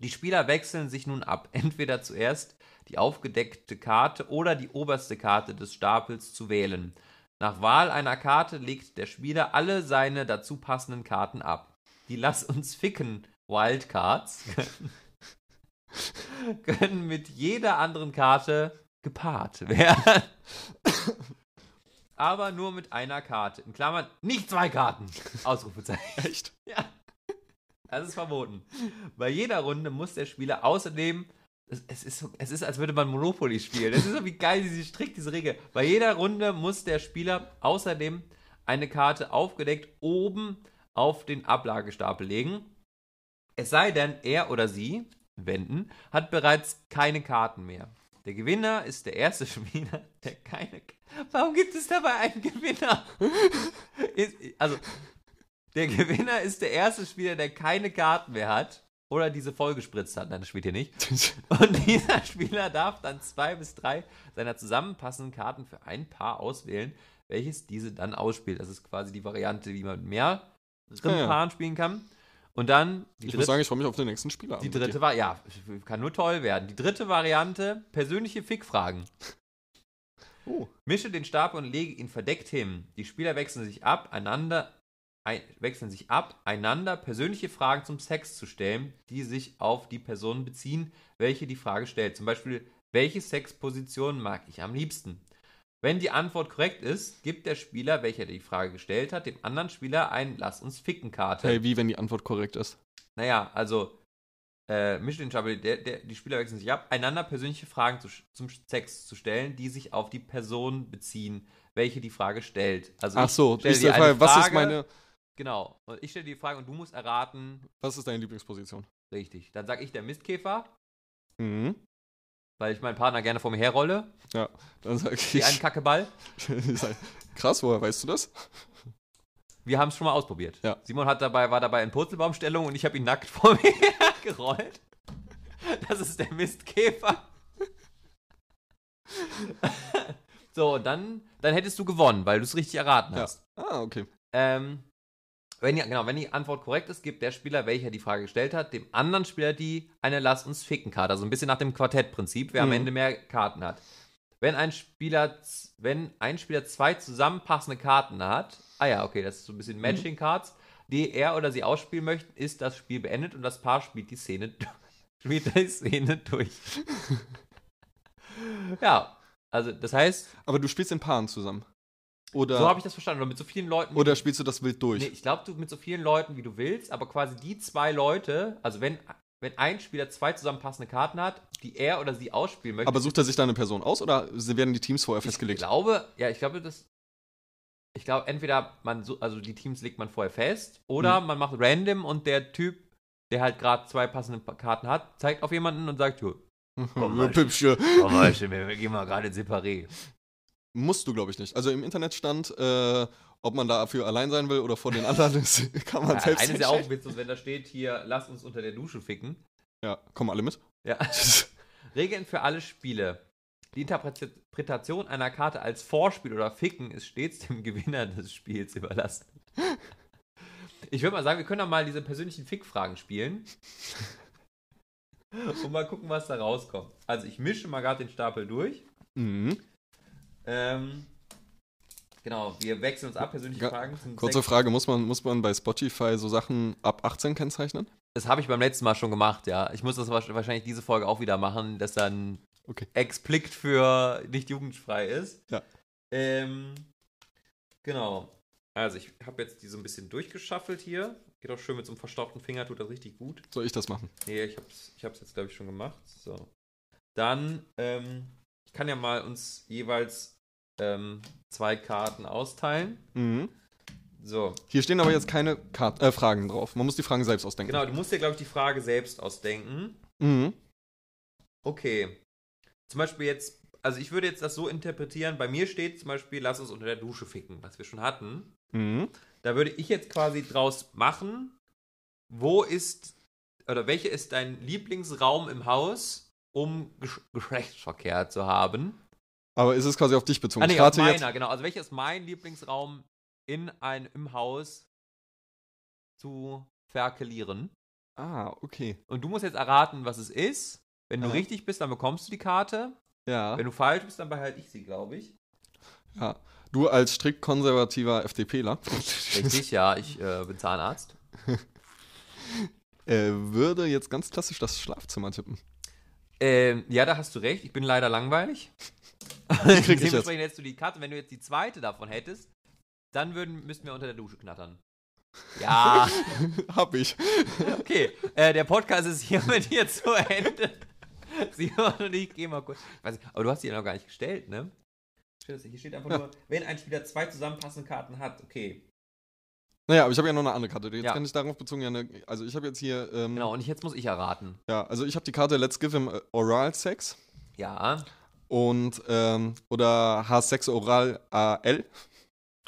Speaker 1: Die Spieler wechseln sich nun ab, entweder zuerst die aufgedeckte Karte oder die oberste Karte des Stapels zu wählen. Nach Wahl einer Karte legt der Spieler alle seine dazu passenden Karten ab. Die Lass uns ficken Wildcards können mit jeder anderen Karte gepaart werden. Aber nur mit einer Karte. In Klammern nicht zwei Karten. Ausrufezeichen.
Speaker 2: Echt?
Speaker 1: Ja. Das ist verboten. Bei jeder Runde muss der Spieler außerdem. Es, ist so, es ist, als würde man Monopoly spielen. Es ist so wie geil, diese strikt, diese Regel. Bei jeder Runde muss der Spieler außerdem eine Karte aufgedeckt oben auf den Ablagestapel legen. Es sei denn, er oder sie, wenden, hat bereits keine Karten mehr. Der Gewinner ist der erste Spieler, der keine. Warum gibt es dabei einen Gewinner? ist, also, der Gewinner ist der erste Spieler, der keine Karten mehr hat oder diese vollgespritzt hat. Nein, das spielt hier nicht. Und dieser Spieler darf dann zwei bis drei seiner zusammenpassenden Karten für ein Paar auswählen, welches diese dann ausspielt. Das ist quasi die Variante, wie man mit mehreren
Speaker 2: Ja, ja.
Speaker 1: Paaren spielen kann. Und dann die
Speaker 2: Ich muss sagen, ich freue mich auf den nächsten Spieler.
Speaker 1: die dritte war, ja, kann nur toll werden. Die dritte Variante, persönliche Fickfragen.
Speaker 2: Oh.
Speaker 1: Mische den Stapel und lege ihn verdeckt hin. Die Spieler wechseln sich ab, einander, ein, wechseln sich ab, einander persönliche Fragen zum Sex zu stellen, die sich auf die Person beziehen, welche die Frage stellt. Zum Beispiel, welche Sexposition mag ich am liebsten? Wenn die Antwort korrekt ist, gibt der Spieler, welcher die Frage gestellt hat, dem anderen Spieler ein Lass uns ficken Karte.
Speaker 2: Hey, wie wenn die Antwort korrekt ist?
Speaker 1: Naja, also äh, Mission Trouble, der, der, die Spieler wechseln sich ab, einander persönliche Fragen zu, zum Sex zu stellen, die sich auf die Person beziehen, welche die Frage stellt. Also
Speaker 2: Ach
Speaker 1: ich
Speaker 2: so,
Speaker 1: stelle
Speaker 2: ich
Speaker 1: dir eine
Speaker 2: Frage, was ist
Speaker 1: Frage,
Speaker 2: meine,
Speaker 1: Genau. Und ich stelle die Frage und du musst erraten,
Speaker 2: was ist deine Lieblingsposition?
Speaker 1: richtig. Dann sag ich der Mistkäfer,
Speaker 2: Mhm.
Speaker 1: Weil ich meinen Partner gerne vor mir herrolle,
Speaker 2: Ja, dann sag
Speaker 1: wie ein
Speaker 2: ich.
Speaker 1: Kackeball.
Speaker 2: Krass, woher weißt du das?
Speaker 1: Wir haben es schon mal ausprobiert.
Speaker 2: Ja.
Speaker 1: Simon hat dabei, war dabei in Purzelbaumstellung und ich habe ihn nackt vor mir hergerollt. Das ist der Mistkäfer. so, und dann, dann hättest du gewonnen, weil du es richtig erraten
Speaker 2: Ja.
Speaker 1: hast.
Speaker 2: Ah, okay.
Speaker 1: Ähm, wenn die, genau, wenn die Antwort korrekt ist, gibt der Spieler, welcher die Frage gestellt hat, dem anderen Spieler die eine Lass uns ficken Karte. Also ein bisschen nach dem Quartettprinzip, wer am
Speaker 2: Mhm.
Speaker 1: Ende mehr Karten hat. Wenn ein Spieler, wenn ein Spieler zwei zusammenpassende Karten hat, ah ja, okay, das ist so ein bisschen Matching Cards, die er oder sie ausspielen möchten, ist das Spiel beendet und das Paar spielt die Szene, spielt die Szene durch. ja, also das heißt,
Speaker 2: Aber du spielst in Paaren zusammen. Oder,
Speaker 1: so habe ich das verstanden, oder mit so vielen Leuten.
Speaker 2: oder spielst du das wild durch?
Speaker 1: Nee, ich glaube, du mit so vielen Leuten, wie du willst, aber quasi die zwei Leute, also wenn, wenn ein Spieler zwei zusammenpassende Karten hat, die er oder sie ausspielen möchte.
Speaker 2: Aber sucht er sich da eine Person aus oder werden die Teams vorher
Speaker 1: ich
Speaker 2: festgelegt?
Speaker 1: glaube, ja, ich glaube, das. Ich glaube, entweder man, so- also die Teams legt man vorher fest, oder
Speaker 2: Hm.
Speaker 1: man macht random und der Typ, der halt gerade zwei passende Pa- Karten hat, zeigt auf jemanden und sagt, jo,
Speaker 2: Püppchen.
Speaker 1: Oh, weißt du, wir gehen mal gerade Separé.
Speaker 2: Musst du, glaube ich, nicht. Also im Internet stand, äh, ob man dafür allein sein will oder vor den anderen, das kann man
Speaker 1: Ja,
Speaker 2: selbst
Speaker 1: eines ist ja auch witzig, wenn da steht hier, lass uns unter der Dusche ficken.
Speaker 2: Ja, kommen alle mit.
Speaker 1: Ja. Regeln für alle Spiele. Die Interpretation einer Karte als Vorspiel oder Ficken ist stets dem Gewinner des Spiels überlassen. Ich würde mal sagen, wir können doch mal diese persönlichen Fickfragen spielen. Und mal gucken, was da rauskommt. Also ich mische mal gerade den Stapel durch.
Speaker 2: Mhm.
Speaker 1: Ähm, genau, wir wechseln uns ab, persönliche
Speaker 2: Ga-
Speaker 1: Fragen.
Speaker 2: Kurze
Speaker 1: Sex-
Speaker 2: Frage, muss man, muss man bei Spotify so Sachen ab 18 kennzeichnen?
Speaker 1: Das habe ich beim letzten Mal schon gemacht, ja. Ich muss das wahrsch- wahrscheinlich diese Folge auch wieder machen, dass dann
Speaker 2: Okay.
Speaker 1: explikt für nicht jugendfrei ist.
Speaker 2: Ja.
Speaker 1: Ähm, genau. Also ich habe jetzt die so ein bisschen durchgeschaffelt hier. Geht auch schön mit so einem verstauchten Finger, tut das richtig gut.
Speaker 2: Soll ich das machen?
Speaker 1: Nee, ich hab's, ich hab's jetzt, glaube ich, schon gemacht. So. Dann, ähm, ich kann ja mal uns jeweils ähm, zwei Karten austeilen.
Speaker 2: Mhm.
Speaker 1: So,
Speaker 2: Hier stehen aber jetzt keine Kart äh, Fragen drauf. Man muss die Fragen selbst ausdenken.
Speaker 1: genau, du musst dir, glaube ich, die Frage selbst ausdenken.
Speaker 2: Mhm.
Speaker 1: Okay. Zum Beispiel jetzt, also ich würde jetzt das so interpretieren, bei mir steht zum Beispiel, lass uns unter der Dusche ficken, was wir schon hatten.
Speaker 2: Mhm.
Speaker 1: Da würde ich jetzt quasi draus machen, wo ist, oder welcher ist dein Lieblingsraum im Haus, um Gesch Geschlechtsverkehr zu haben?
Speaker 2: Aber ist es quasi auf dich bezogen?
Speaker 1: Ah, nee,
Speaker 2: Ich
Speaker 1: auf
Speaker 2: rate
Speaker 1: meiner,
Speaker 2: jetzt,
Speaker 1: genau. Also welcher ist mein Lieblingsraum in ein, im Haus zu verkelieren?
Speaker 2: ah, okay.
Speaker 1: Und du musst jetzt erraten, was es ist. Wenn du
Speaker 2: Ja.
Speaker 1: richtig bist, dann bekommst du die Karte.
Speaker 2: Ja.
Speaker 1: Wenn du falsch bist, dann behalte ich sie, glaube ich.
Speaker 2: ja. Du als strikt konservativer FDPler
Speaker 1: Richtig, ja, ich äh, bin Zahnarzt.
Speaker 2: äh, würde jetzt ganz klassisch das Schlafzimmer tippen.
Speaker 1: Ähm, ja, da hast du recht. Ich bin leider langweilig. Dementsprechend hättest du die Karte. Wenn du jetzt die zweite davon hättest, dann würden, müssten wir unter der Dusche knattern. Ja,
Speaker 2: Hab ich.
Speaker 1: okay. Äh, der Podcast ist hiermit hier zu Ende. Simon und ich gehen mal kurz. Ich weiß nicht, aber du hast die ja noch gar nicht gestellt, ne? Hier steht einfach nur, wenn ein Spieler zwei zusammenpassende Karten hat, okay.
Speaker 2: Naja, aber ich habe ja noch eine andere Karte. Jetzt
Speaker 1: Ja.
Speaker 2: kann ich darauf bezogen ja eine. Also ich habe jetzt hier. Ähm,
Speaker 1: Genau, und jetzt muss ich erraten.
Speaker 2: Ja, also ich habe die Karte Let's Give Him äh, Oral Sex
Speaker 1: Ja.
Speaker 2: und ähm, oder H6 Oral AL.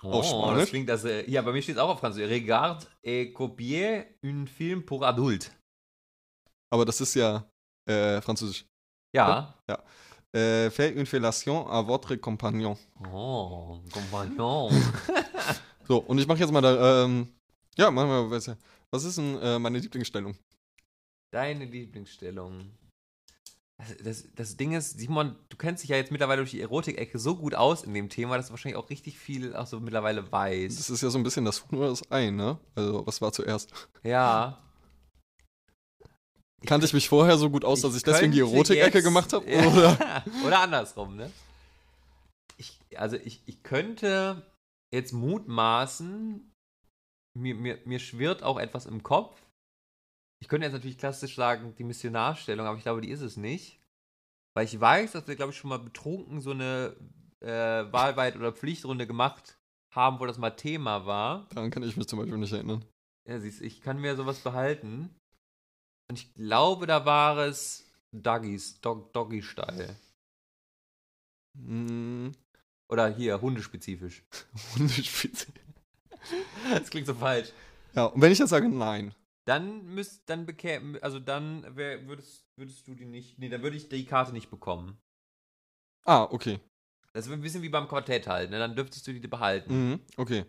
Speaker 1: Oh,
Speaker 2: Auf Spanisch?
Speaker 1: das klingt das. Äh, ja, bei mir steht es auch auf Französisch. Regarde et copier un film pour adulte.
Speaker 2: Aber das ist ja äh, französisch.
Speaker 1: Ja.
Speaker 2: Äh, fait une fellation à votre compagnon.
Speaker 1: Oh, Compagnon.
Speaker 2: So, und ich mache jetzt mal da. Ähm, ja, machen wir. Was, was ist denn äh, meine Lieblingsstellung?
Speaker 1: Deine Lieblingsstellung. Das, das, das Ding ist, Simon, du kennst dich ja jetzt mittlerweile durch die Erotik-Ecke so gut aus in dem Thema, dass du wahrscheinlich auch richtig viel auch so mittlerweile
Speaker 2: Das
Speaker 1: weißt.
Speaker 2: ist ja so ein bisschen das Huhn oder das Ei, ne? Also, was war zuerst?
Speaker 1: Ja.
Speaker 2: Kannte ich mich vorher so gut aus, dass ich deswegen die Erotik-Ecke gemacht habe?
Speaker 1: Ja.
Speaker 2: Oder?
Speaker 1: Oder andersrum, ne? Ich, also ich, ich könnte jetzt mutmaßen, mir, mir, mir schwirrt auch etwas im Kopf. Ich könnte jetzt natürlich klassisch sagen, die Missionarstellung, aber ich glaube, die ist es nicht. Weil ich weiß, dass wir, glaube ich, schon mal betrunken so eine äh, Wahlweit- oder Pflichtrunde gemacht haben, wo das mal Thema war.
Speaker 2: Daran kann ich mich zum Beispiel nicht erinnern.
Speaker 1: Ja, siehst du, ich kann mir sowas behalten. Und ich glaube, da war es Doggies, Dog, Doggy-Style.
Speaker 2: Hm,
Speaker 1: Oder hier, hundespezifisch.
Speaker 2: Hundespitze.
Speaker 1: Das klingt so falsch.
Speaker 2: Ja, und wenn ich jetzt sage nein.
Speaker 1: Dann müsst, dann bekäm, also dann wär, würdest, würdest du die nicht, nee, dann würde ich die Karte nicht bekommen.
Speaker 2: Ah, okay.
Speaker 1: Das ist ein bisschen wie beim Quartett halt, ne? Dann dürftest du die behalten.
Speaker 2: Mhm, okay.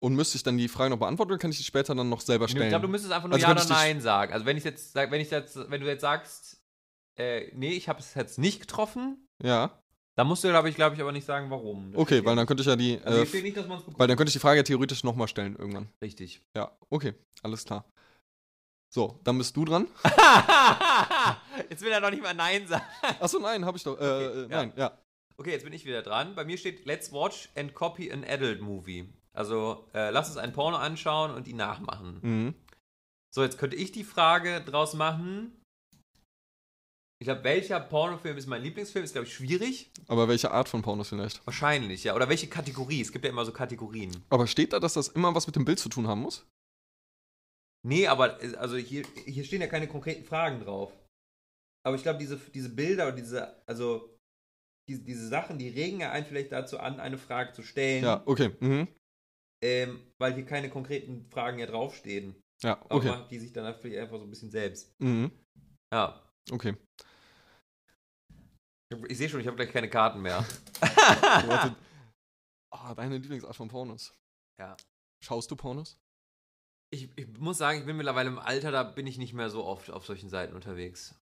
Speaker 2: Und müsste ich dann die Frage noch beantworten oder kann ich die später dann noch selber
Speaker 1: Ich
Speaker 2: stellen?
Speaker 1: glaube, du müsstest einfach nur
Speaker 2: Also
Speaker 1: Ja oder
Speaker 2: ich
Speaker 1: Nein sagen. Also wenn ich jetzt sag, wenn ich jetzt, wenn du jetzt sagst, äh, nee, ich habe es jetzt nicht getroffen,
Speaker 2: ja,
Speaker 1: dann musst du, glaube ich, glaube ich, aber nicht sagen, warum. Das
Speaker 2: okay, weil dann könnte ich ja die.
Speaker 1: Also
Speaker 2: Äh,
Speaker 1: nicht, dass man es bekommt.
Speaker 2: weil dann könnte ich die Frage ja theoretisch nochmal stellen irgendwann.
Speaker 1: Richtig.
Speaker 2: Ja, okay, alles klar. So, dann bist du dran.
Speaker 1: jetzt will er doch nicht mal Nein sagen.
Speaker 2: Achso, nein, habe ich doch. Äh,
Speaker 1: Okay,
Speaker 2: äh, nein, ja.
Speaker 1: Okay, jetzt bin ich wieder dran. Bei mir steht Let's watch and copy an adult movie. Also, äh, lass uns ein Porno anschauen und ihn nachmachen.
Speaker 2: Mhm.
Speaker 1: So, jetzt könnte ich die Frage draus machen. Ich glaube, welcher Pornofilm ist mein Lieblingsfilm? Ist, glaube ich, schwierig.
Speaker 2: Aber welche Art von Pornos vielleicht?
Speaker 1: Wahrscheinlich, ja. Oder welche Kategorie? Es gibt ja immer so Kategorien.
Speaker 2: Aber steht da, dass das immer was mit dem Bild zu tun haben muss?
Speaker 1: Nee, aber äh, also hier, hier stehen ja keine konkreten Fragen drauf. Aber ich glaube, diese, diese Bilder und diese, also diese, diese Sachen, die regen ja einen vielleicht dazu an, eine Frage zu stellen,
Speaker 2: Ja, okay. Mhm.
Speaker 1: ähm, weil hier keine konkreten Fragen ja draufstehen.
Speaker 2: Ja,
Speaker 1: Aber
Speaker 2: okay.
Speaker 1: macht die sich dann vielleicht einfach so ein bisschen selbst.
Speaker 2: Mhm.
Speaker 1: Ja.
Speaker 2: Okay.
Speaker 1: Ich, sehe schon, ich habe gleich keine Karten mehr.
Speaker 2: Ah, deine Lieblingsart von Pornos.
Speaker 1: Ja.
Speaker 2: Schaust du Pornos?
Speaker 1: Ich, ich muss sagen, ich bin mittlerweile im Alter, da bin ich nicht mehr so oft auf solchen Seiten unterwegs.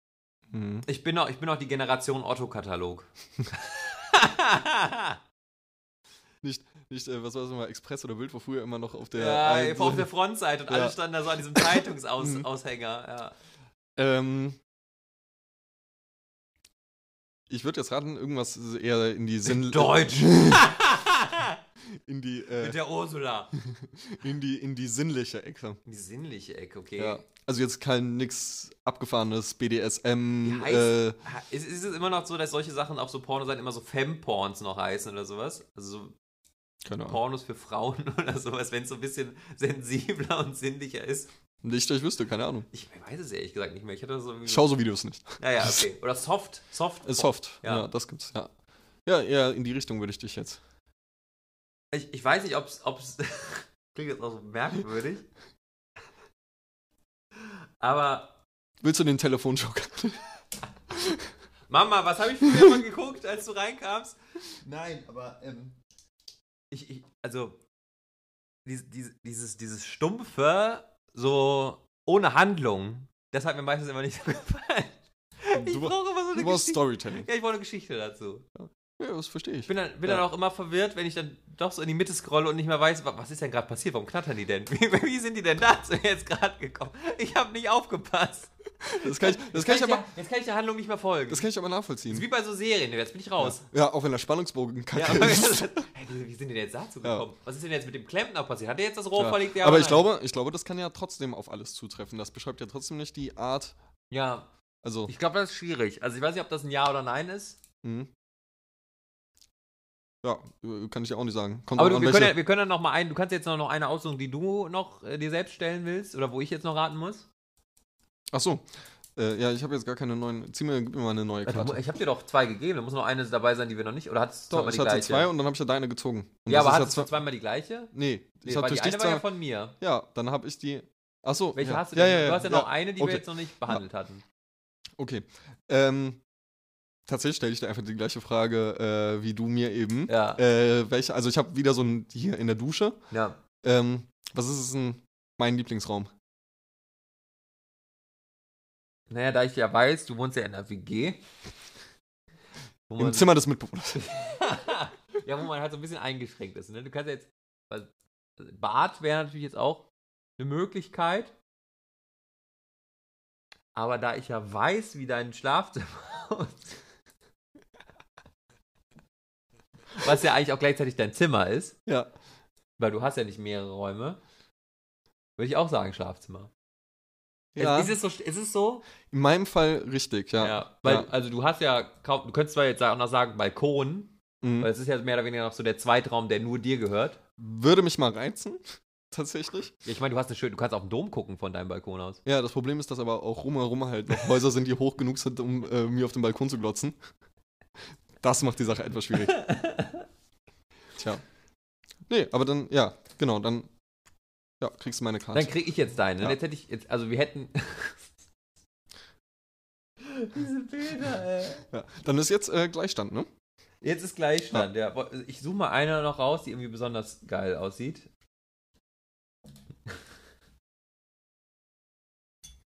Speaker 2: Mhm.
Speaker 1: Ich bin auch, ich bin auch die Generation Otto-Katalog.
Speaker 2: Nicht, nicht äh, was war das immer, Express oder Bild, wo früher immer noch auf der.
Speaker 1: ja,
Speaker 2: einen-
Speaker 1: auf der Frontseite und
Speaker 2: Ja.
Speaker 1: alle standen da so an diesem
Speaker 2: Mhm.
Speaker 1: Zeitungsaushänger. Ja.
Speaker 2: Ähm, ich würde jetzt raten, irgendwas eher in die Sinn.
Speaker 1: Deutsch.
Speaker 2: in die,
Speaker 1: Mit
Speaker 2: äh,
Speaker 1: der Ursula.
Speaker 2: in die, in die sinnliche Ecke.
Speaker 1: Die sinnliche Ecke, okay.
Speaker 2: Ja. Also jetzt kein nix abgefahrenes BDSM.
Speaker 1: Wie heißt,
Speaker 2: Äh,
Speaker 1: ist, ist es immer noch so, dass solche Sachen auf so Pornoseiten immer so Femporns noch heißen oder sowas? Also so
Speaker 2: keine Ahnung.
Speaker 1: Pornos für Frauen oder sowas, wenn es so ein bisschen sensibler und sinnlicher ist.
Speaker 2: Nicht, dass ich wüsste, keine Ahnung.
Speaker 1: Ich weiß es ehrlich gesagt nicht mehr. Ich hatte so irgendwie
Speaker 2: Ich schau so Videos nicht.
Speaker 1: Ja, ja, okay. Oder Soft. Soft.
Speaker 2: Soft.
Speaker 1: Ja.
Speaker 2: Ja. das gibt's, ja. Ja, eher in die Richtung würde ich dich jetzt.
Speaker 1: Ich, ich weiß nicht, ob es. Klingt jetzt auch so merkwürdig. Aber.
Speaker 2: Willst du den Telefonschock?
Speaker 1: Mama, was habe ich früher mal geguckt, als du reinkamst? Nein, aber. Ähm, ich, ich, also. Dies, dies, dieses, dieses stumpfe, so ohne Handlung, das hat mir meistens immer nicht so gefallen. Ich
Speaker 2: Du,
Speaker 1: brauche immer so eine
Speaker 2: du brauchst
Speaker 1: Geschichte.
Speaker 2: Storytelling.
Speaker 1: Ja, ich brauche eine Geschichte dazu.
Speaker 2: Ja, das verstehe ich.
Speaker 1: Ich bin dann, bin
Speaker 2: Ja.
Speaker 1: dann auch immer verwirrt, wenn ich dann doch so in die Mitte scrolle und nicht mehr weiß, wa- was ist denn gerade passiert? Warum knattern die denn? Wie, wie sind die denn dazu jetzt gerade gekommen? Ich habe nicht aufgepasst.
Speaker 2: Das kann ich, das
Speaker 1: Jetzt
Speaker 2: kann ich aber,
Speaker 1: der, jetzt kann ich der Handlung nicht mehr folgen.
Speaker 2: das kann ich aber
Speaker 1: Das ist
Speaker 2: nachvollziehen.
Speaker 1: wie bei so Serien, jetzt bin ich raus.
Speaker 2: Ja, auch wenn der Spannungsbogen kacke
Speaker 1: Ja,
Speaker 2: ist.
Speaker 1: hey, wie, sind die denn jetzt dazu gekommen? Was ist denn jetzt mit dem Klempner passiert? Hat der jetzt das Rohr
Speaker 2: Ja.
Speaker 1: verlegt?
Speaker 2: aber ich glaube, ich glaube, das kann ja trotzdem auf alles zutreffen. Das beschreibt ja trotzdem nicht die Art.
Speaker 1: Ja,
Speaker 2: Also,
Speaker 1: ich glaube, das ist schwierig. Also ich weiß nicht, ob das ein Ja oder Nein ist.
Speaker 2: mhm. ja, äh, kann ich ja auch nicht sagen. Kommt
Speaker 1: Aber du, wir, können ja, wir können ja noch mal einen, du kannst jetzt noch eine aussuchen, die du noch äh, dir selbst stellen willst oder wo ich jetzt noch raten muss.
Speaker 2: Ach so. Äh, ja, ich habe jetzt gar keine neuen. Zieh mir, gib mir mal eine neue Karte.
Speaker 1: Ich habe dir doch zwei gegeben, da muss noch eine dabei sein, die wir noch nicht. Oder hattest du
Speaker 2: Doch,
Speaker 1: zweimal
Speaker 2: ich
Speaker 1: die
Speaker 2: hatte
Speaker 1: gleiche?
Speaker 2: zwei und dann habe ich ja deine gezogen. Und
Speaker 1: ja, aber hattest du
Speaker 2: zwei-
Speaker 1: zweimal die gleiche?
Speaker 2: Nee, ich
Speaker 1: Nee,
Speaker 2: durch
Speaker 1: die eine war ja von mir.
Speaker 2: Ja, dann habe ich die. Ach so.
Speaker 1: Welche
Speaker 2: ja.
Speaker 1: hast du
Speaker 2: ja,
Speaker 1: denn?
Speaker 2: Ja, ja,
Speaker 1: du hast ja,
Speaker 2: ja.
Speaker 1: noch eine, die wir
Speaker 2: Okay.
Speaker 1: jetzt noch nicht behandelt hatten.
Speaker 2: Okay. Ähm, tatsächlich stelle ich dir einfach die gleiche Frage äh, wie du mir eben.
Speaker 1: Ja.
Speaker 2: Äh, welche, also ich habe wieder so ein hier in der Dusche.
Speaker 1: Ja.
Speaker 2: Ähm, was ist es denn mein Lieblingsraum?
Speaker 1: Naja, da ich ja weiß, du wohnst ja in der WG.
Speaker 2: Im Zimmer des Mitbewohners.
Speaker 1: ja, wo man halt so ein bisschen eingeschränkt ist. Ne? Du kannst ja jetzt. also, Bad wäre natürlich jetzt auch eine Möglichkeit. Aber da ich ja weiß, wie dein Schlafzimmer aussieht. Was ja eigentlich auch gleichzeitig dein Zimmer ist,
Speaker 2: ja.
Speaker 1: weil du hast ja nicht mehrere Räume, würde ich auch sagen Schlafzimmer.
Speaker 2: Ja.
Speaker 1: Ist, es so, ist es so?
Speaker 2: in meinem Fall richtig, ja.
Speaker 1: Ja. Weil,
Speaker 2: Ja.
Speaker 1: also du hast ja kaum, du könntest zwar jetzt auch noch sagen Balkon,
Speaker 2: Mhm.
Speaker 1: weil es ist ja mehr oder weniger noch so der Zweitraum, der nur dir gehört.
Speaker 2: Würde mich mal reizen, tatsächlich.
Speaker 1: Ja, Ich meine, du hast eine schöne, du kannst auf den Dom gucken von deinem Balkon aus.
Speaker 2: Ja, das Problem ist, dass aber auch rumherum halt noch Häuser sind, die hoch genug sind, um äh, mir auf den Balkon zu glotzen. Das macht die Sache etwas schwierig. Tja. Nee, aber dann, ja, genau, dann ja, kriegst du meine Karte.
Speaker 1: Dann krieg ich jetzt deine.
Speaker 2: Ja.
Speaker 1: Jetzt hätte ich jetzt, also wir hätten. Diese Bilder, ey.
Speaker 2: Ja. Dann ist jetzt äh, Gleichstand, ne?
Speaker 1: Jetzt ist Gleichstand, ja. Ich suche mal eine noch raus, die irgendwie besonders geil aussieht.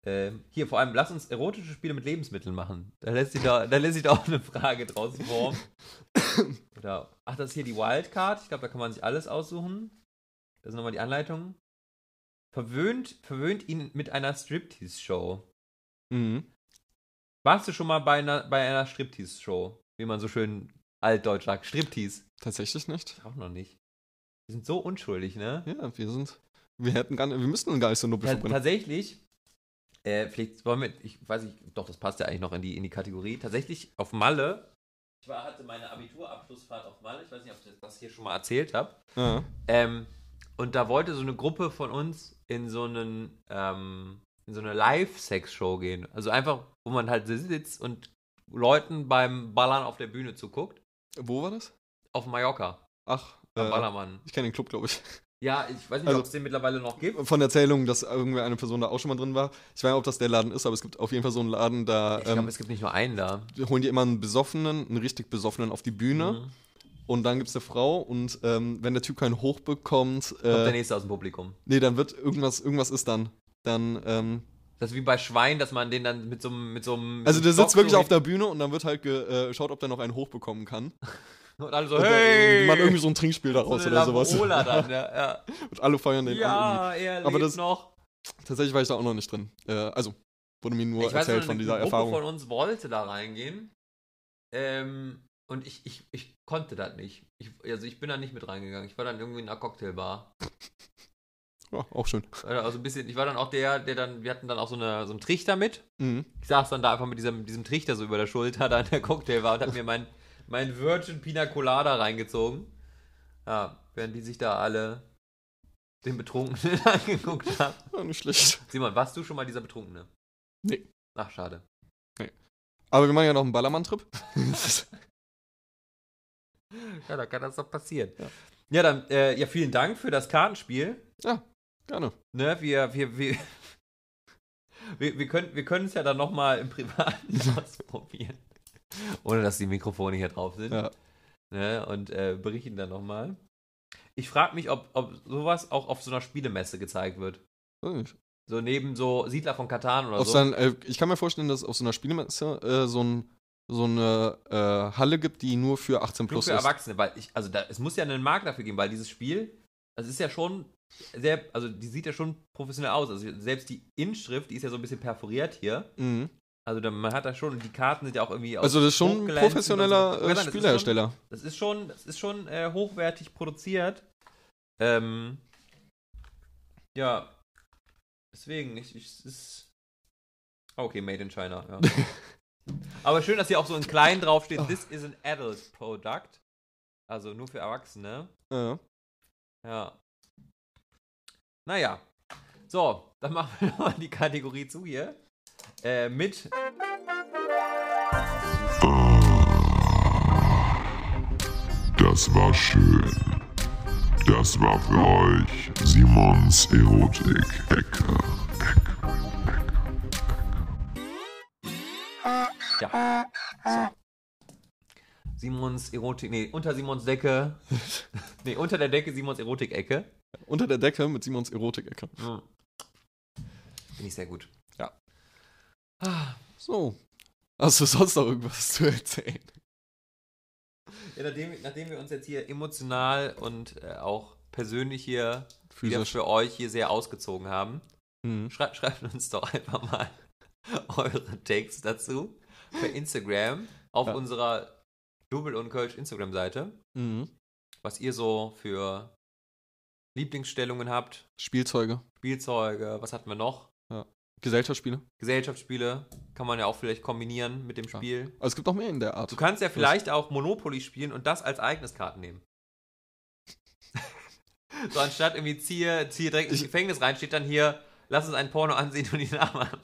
Speaker 1: ähm, hier, vor allem, lass uns erotische Spiele mit Lebensmitteln machen. Da lässt sich da, da lässt sich da auch eine Frage draus formen. Oder, ach, das ist hier die Wildcard. Ich glaube, da kann man sich alles aussuchen. Das sind nochmal die Anleitungen. Verwöhnt, verwöhnt ihn mit einer Striptease-Show.
Speaker 2: Mhm.
Speaker 1: Warst du schon mal bei einer, bei einer Striptease-Show? Wie man so schön altdeutsch sagt. Striptease.
Speaker 2: Tatsächlich nicht.
Speaker 1: Auch noch nicht. Wir sind so unschuldig, ne?
Speaker 2: Ja, wir sind. Wir hätten gar nicht, wir müssten gar nicht so
Speaker 1: Ta
Speaker 2: verbrennen.
Speaker 1: tatsächlich, äh, vielleicht wollen wir, ich weiß nicht, doch, das passt ja eigentlich noch in die, in die Kategorie. Tatsächlich auf Malle. Ich war, hatte meine Abiturabschlussfahrt auf Malle. Ich weiß nicht, ob ich das hier schon mal erzählt habe.
Speaker 2: Ja.
Speaker 1: Ähm, und da wollte so eine Gruppe von uns in so einen, ähm, in so eine Live-Sex-Show gehen. Also einfach, wo man halt sitzt und Leuten beim Ballern auf der Bühne zuguckt.
Speaker 2: Wo war das?
Speaker 1: Auf Mallorca.
Speaker 2: Ach,
Speaker 1: Beim
Speaker 2: äh,
Speaker 1: Ballermann.
Speaker 2: ich kenne den Club, glaube ich.
Speaker 1: Ja, ich weiß nicht,
Speaker 2: Also-
Speaker 1: ob es den mittlerweile noch gibt.
Speaker 2: Von Erzählungen, dass irgendwie eine Person da auch schon mal drin war. Ich weiß nicht, ob das der Laden ist, aber es gibt auf jeden Fall so einen Laden, da
Speaker 1: Ich glaube,
Speaker 2: ähm,
Speaker 1: es gibt nicht nur einen da.
Speaker 2: holen die immer einen Besoffenen, einen richtig Besoffenen auf die Bühne.
Speaker 1: Mhm.
Speaker 2: Und dann gibt es eine Frau und ähm, wenn der Typ keinen Hoch bekommt,
Speaker 1: Kommt der
Speaker 2: äh,
Speaker 1: nächste aus dem Publikum.
Speaker 2: nee, dann wird irgendwas, irgendwas ist dann. Dann, ähm,
Speaker 1: Das ist wie bei Schwein, dass man den dann mit so einem. Mit so einem
Speaker 2: also
Speaker 1: so
Speaker 2: der sitzt
Speaker 1: Stock
Speaker 2: wirklich
Speaker 1: so
Speaker 2: auf der Bühne und dann wird halt geschaut, ob der noch einen Hoch bekommen kann.
Speaker 1: Und alle so,
Speaker 2: Und
Speaker 1: hey!
Speaker 2: man irgendwie so ein Trinkspiel daraus
Speaker 1: so eine
Speaker 2: oder sowas.
Speaker 1: Dann, ja. Ja,
Speaker 2: Und alle feiern den an.
Speaker 1: ja er
Speaker 2: Aber das-
Speaker 1: noch.
Speaker 2: Tatsächlich war ich da auch noch nicht drin. Äh, also, wurde mir nur
Speaker 1: Ich weiß
Speaker 2: erzählt
Speaker 1: noch,
Speaker 2: von
Speaker 1: eine
Speaker 2: dieser
Speaker 1: Gruppe
Speaker 2: Erfahrung.
Speaker 1: von uns wollte da reingehen. Ähm, und ich, ich, ich konnte das nicht. Ich, also ich bin da nicht mit reingegangen. Ich war dann irgendwie in einer Cocktailbar.
Speaker 2: Ja, auch schön.
Speaker 1: Also ein bisschen, ich war dann auch der, der dann, wir hatten dann auch so, eine, so einen Trichter mit.
Speaker 2: Mhm.
Speaker 1: Ich saß dann da einfach mit diesem, diesem Trichter so über der Schulter da in der Cocktailbar und hab mir mein, mein Virgin Pina Colada reingezogen. Ja, während die sich da alle den Betrunkenen angeguckt haben.
Speaker 2: Ja, nicht schlecht.
Speaker 1: Simon, warst du schon mal dieser Betrunkene?
Speaker 2: Nee.
Speaker 1: Ach, schade.
Speaker 2: Aber wir machen ja noch einen Ballermann-Trip.
Speaker 1: Ja, da kann das doch passieren.
Speaker 2: Ja.
Speaker 1: Ja, dann, äh, ja, vielen Dank für das Kartenspiel.
Speaker 2: Gerne.
Speaker 1: Ne, wir, wir, wir, wir, wir können wir können es ja dann nochmal im Privaten ausprobieren. Ohne dass die Mikrofone hier drauf sind.
Speaker 2: Ja.
Speaker 1: Ne, und äh, berichten dann nochmal. Ich frage mich, ob, ob sowas auch auf so einer Spielemesse gezeigt wird.
Speaker 2: Nicht.
Speaker 1: So neben so Siedler von Katan oder
Speaker 2: Auf
Speaker 1: so.
Speaker 2: sein, äh, ich kann mir vorstellen, dass auf so einer Spielemesse äh, so, ein, so eine äh, Halle gibt, die nur für 18
Speaker 1: Nur
Speaker 2: plus
Speaker 1: für
Speaker 2: ist.
Speaker 1: Erwachsene, weil ich, also da, es muss ja einen Markt dafür geben, weil dieses Spiel, das ist ja schon sehr, also die sieht ja schon professionell aus. Also selbst die Inschrift, die ist ja so ein bisschen perforiert hier.
Speaker 2: Mhm.
Speaker 1: Also da, man hat da schon, und die Karten sind ja auch irgendwie aus
Speaker 2: Also das ist schon ein professioneller
Speaker 1: so.
Speaker 2: äh,
Speaker 1: Ja, das ist. Schon, das ist schon, das ist schon äh, hochwertig produziert. Ähm, ja, deswegen, ich, ich, es ist, okay, made in China, ja. Aber schön, dass hier auch so in klein draufsteht, this is an adult product. Also nur für Erwachsene.
Speaker 2: Ja.
Speaker 1: Ja. Naja. So, dann machen wir nochmal die Kategorie zu hier. Äh, mit.
Speaker 6: Das war schön. Das war für euch Simons Erotik-Ecke.
Speaker 1: Ja. So. Simons Erotik. Nee, unter Simons Decke. nee, unter der Decke Simons Erotik-Ecke.
Speaker 2: Unter der Decke mit Simons Erotik-Ecke.
Speaker 1: Finde ich sehr gut.
Speaker 2: Ja.
Speaker 1: Ah,
Speaker 2: So. Hast du sonst noch irgendwas zu erzählen?
Speaker 1: Ja, nachdem, nachdem wir uns jetzt hier emotional und äh, auch persönlich hier
Speaker 2: Physisch.
Speaker 1: für euch hier sehr ausgezogen haben,
Speaker 2: Mhm.
Speaker 1: Schrei schreibt uns doch einfach mal eure Takes dazu per Instagram auf
Speaker 2: Ja.
Speaker 1: unserer Double und Kölsch Instagram-Seite,
Speaker 2: Mhm.
Speaker 1: was ihr so für Lieblingsstellungen habt,
Speaker 2: Spielzeuge.
Speaker 1: Spielzeuge, was hatten wir noch?
Speaker 2: Gesellschaftsspiele.
Speaker 1: Gesellschaftsspiele kann man ja auch vielleicht kombinieren mit dem
Speaker 2: Ja.
Speaker 1: Spiel.
Speaker 2: Aber es gibt noch mehr in der Art.
Speaker 1: Du kannst ja vielleicht auch Monopoly spielen und das als eigenes Karten nehmen. so anstatt irgendwie ziehe, ziehe direkt ins Gefängnis rein, steht dann hier, lass uns ein Porno ansehen und die nachmachen.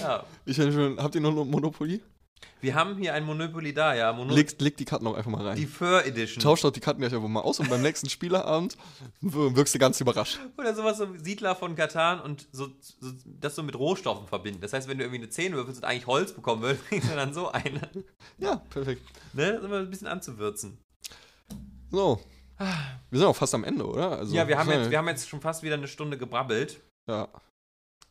Speaker 1: Ja.
Speaker 2: Ich hätte schon, habt ihr noch eine Monopoly?
Speaker 1: Wir haben hier ein Monopoly da, ja. Mono
Speaker 2: Legt, legt die Karten auch einfach mal rein.
Speaker 1: die Fur Edition.
Speaker 2: Tauscht doch die Karten gleich einfach mal aus und beim nächsten Spieleabend w- wirkst du ganz überrascht.
Speaker 1: Oder sowas so Siedler von Katan und so, so, das so mit Rohstoffen verbinden. Das heißt, wenn du irgendwie eine 10 würfelst und eigentlich Holz bekommen würdest, kriegst du dann so eine.
Speaker 2: Ja, perfekt.
Speaker 1: Ne? Das ist immer ein bisschen anzuwürzen.
Speaker 2: So. Wir sind auch fast am Ende, oder? Also,
Speaker 1: ja, wir haben, jetzt, wir haben jetzt schon fast wieder eine Stunde gebrabbelt.
Speaker 2: ja,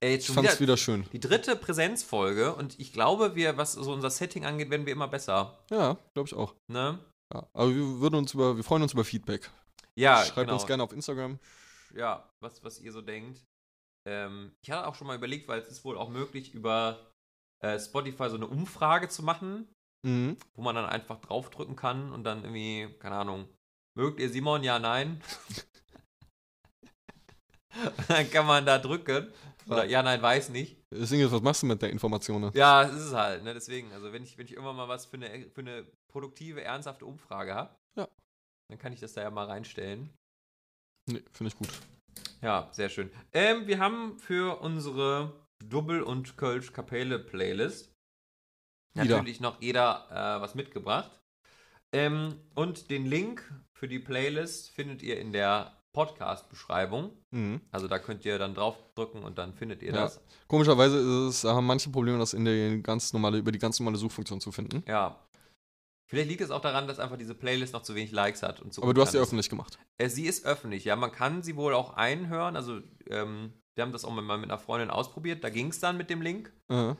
Speaker 1: Äh, jetzt
Speaker 2: ich fand's
Speaker 1: wieder,
Speaker 2: wieder schön.
Speaker 1: die dritte Präsenzfolge und ich glaube, wir, was so unser Setting angeht, werden wir immer besser.
Speaker 2: Ja, glaube ich auch.
Speaker 1: Ne?
Speaker 2: Ja, aber wir würden uns über, wir freuen uns über Feedback.
Speaker 1: Ja,
Speaker 2: Schreibt
Speaker 1: genau.
Speaker 2: uns gerne auf Instagram.
Speaker 1: Ja, was, was ihr so denkt. Ähm, ich hatte auch schon mal überlegt, weil es ist wohl auch möglich, über äh, Spotify so eine Umfrage zu machen,
Speaker 2: Mhm.
Speaker 1: wo man dann einfach draufdrücken kann und dann irgendwie, keine Ahnung, mögt ihr Simon? Ja, nein. Dann kann man da drücken. Oder ja, nein, weiß nicht.
Speaker 2: Das Ding ist, was machst du mit der Information? ne?
Speaker 1: Ja, es ist es halt, ne? Deswegen, also wenn ich, wenn ich irgendwann mal was für eine, für eine produktive, ernsthafte Umfrage habe,
Speaker 2: Ja.
Speaker 1: dann kann ich das da ja mal reinstellen.
Speaker 2: Nee, finde ich gut.
Speaker 1: Ja, sehr schön. Ähm, wir haben für unsere Double- und Kölsch-Kapelle-Playlist natürlich noch jeder äh, was mitgebracht. Ähm, und den Link für die Playlist findet ihr in der Podcast-Beschreibung.
Speaker 2: Mhm.
Speaker 1: Also da könnt ihr dann draufdrücken und dann findet ihr
Speaker 2: Ja.
Speaker 1: das.
Speaker 2: Komischerweise ist es, haben manche Probleme, das in der ganz normale, über die ganz normale Suchfunktion zu finden.
Speaker 1: Ja. Vielleicht liegt es auch daran, dass einfach diese Playlist noch zu wenig Likes hat. Und so
Speaker 2: Aber du hast sie
Speaker 1: ist.
Speaker 2: öffentlich gemacht.
Speaker 1: Äh, sie ist öffentlich, ja. Man kann sie wohl auch einhören. Also, ähm, wir haben das auch mal mit einer Freundin ausprobiert. Da ging es dann mit dem Link.
Speaker 2: Äh.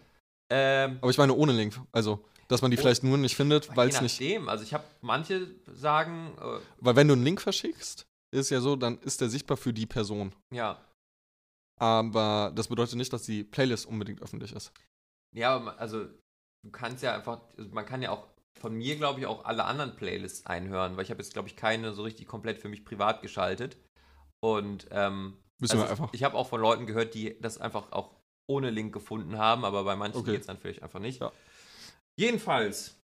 Speaker 1: Ähm,
Speaker 2: Aber ich meine ohne Link. Also, dass man die
Speaker 1: Oh.
Speaker 2: vielleicht nur nicht findet, weil
Speaker 1: je
Speaker 2: es nicht.
Speaker 1: nachdem. Also, ich habe manche sagen, äh,
Speaker 2: Weil wenn du einen Link verschickst, ist ja so, dann ist der sichtbar für die Person.
Speaker 1: ja.
Speaker 2: Aber das bedeutet nicht, dass die Playlist unbedingt öffentlich ist.
Speaker 1: Ja, also, du kannst ja einfach, also man kann ja auch von mir, glaube ich, auch alle anderen Playlists einhören, weil ich habe jetzt, glaube ich, keine so richtig komplett für mich privat geschaltet. Und, ähm, also
Speaker 2: einfach.
Speaker 1: ich habe auch von Leuten gehört, die das einfach auch ohne Link gefunden haben, aber bei manchen
Speaker 2: Okay.
Speaker 1: geht es dann vielleicht einfach nicht.
Speaker 2: Ja.
Speaker 1: Jedenfalls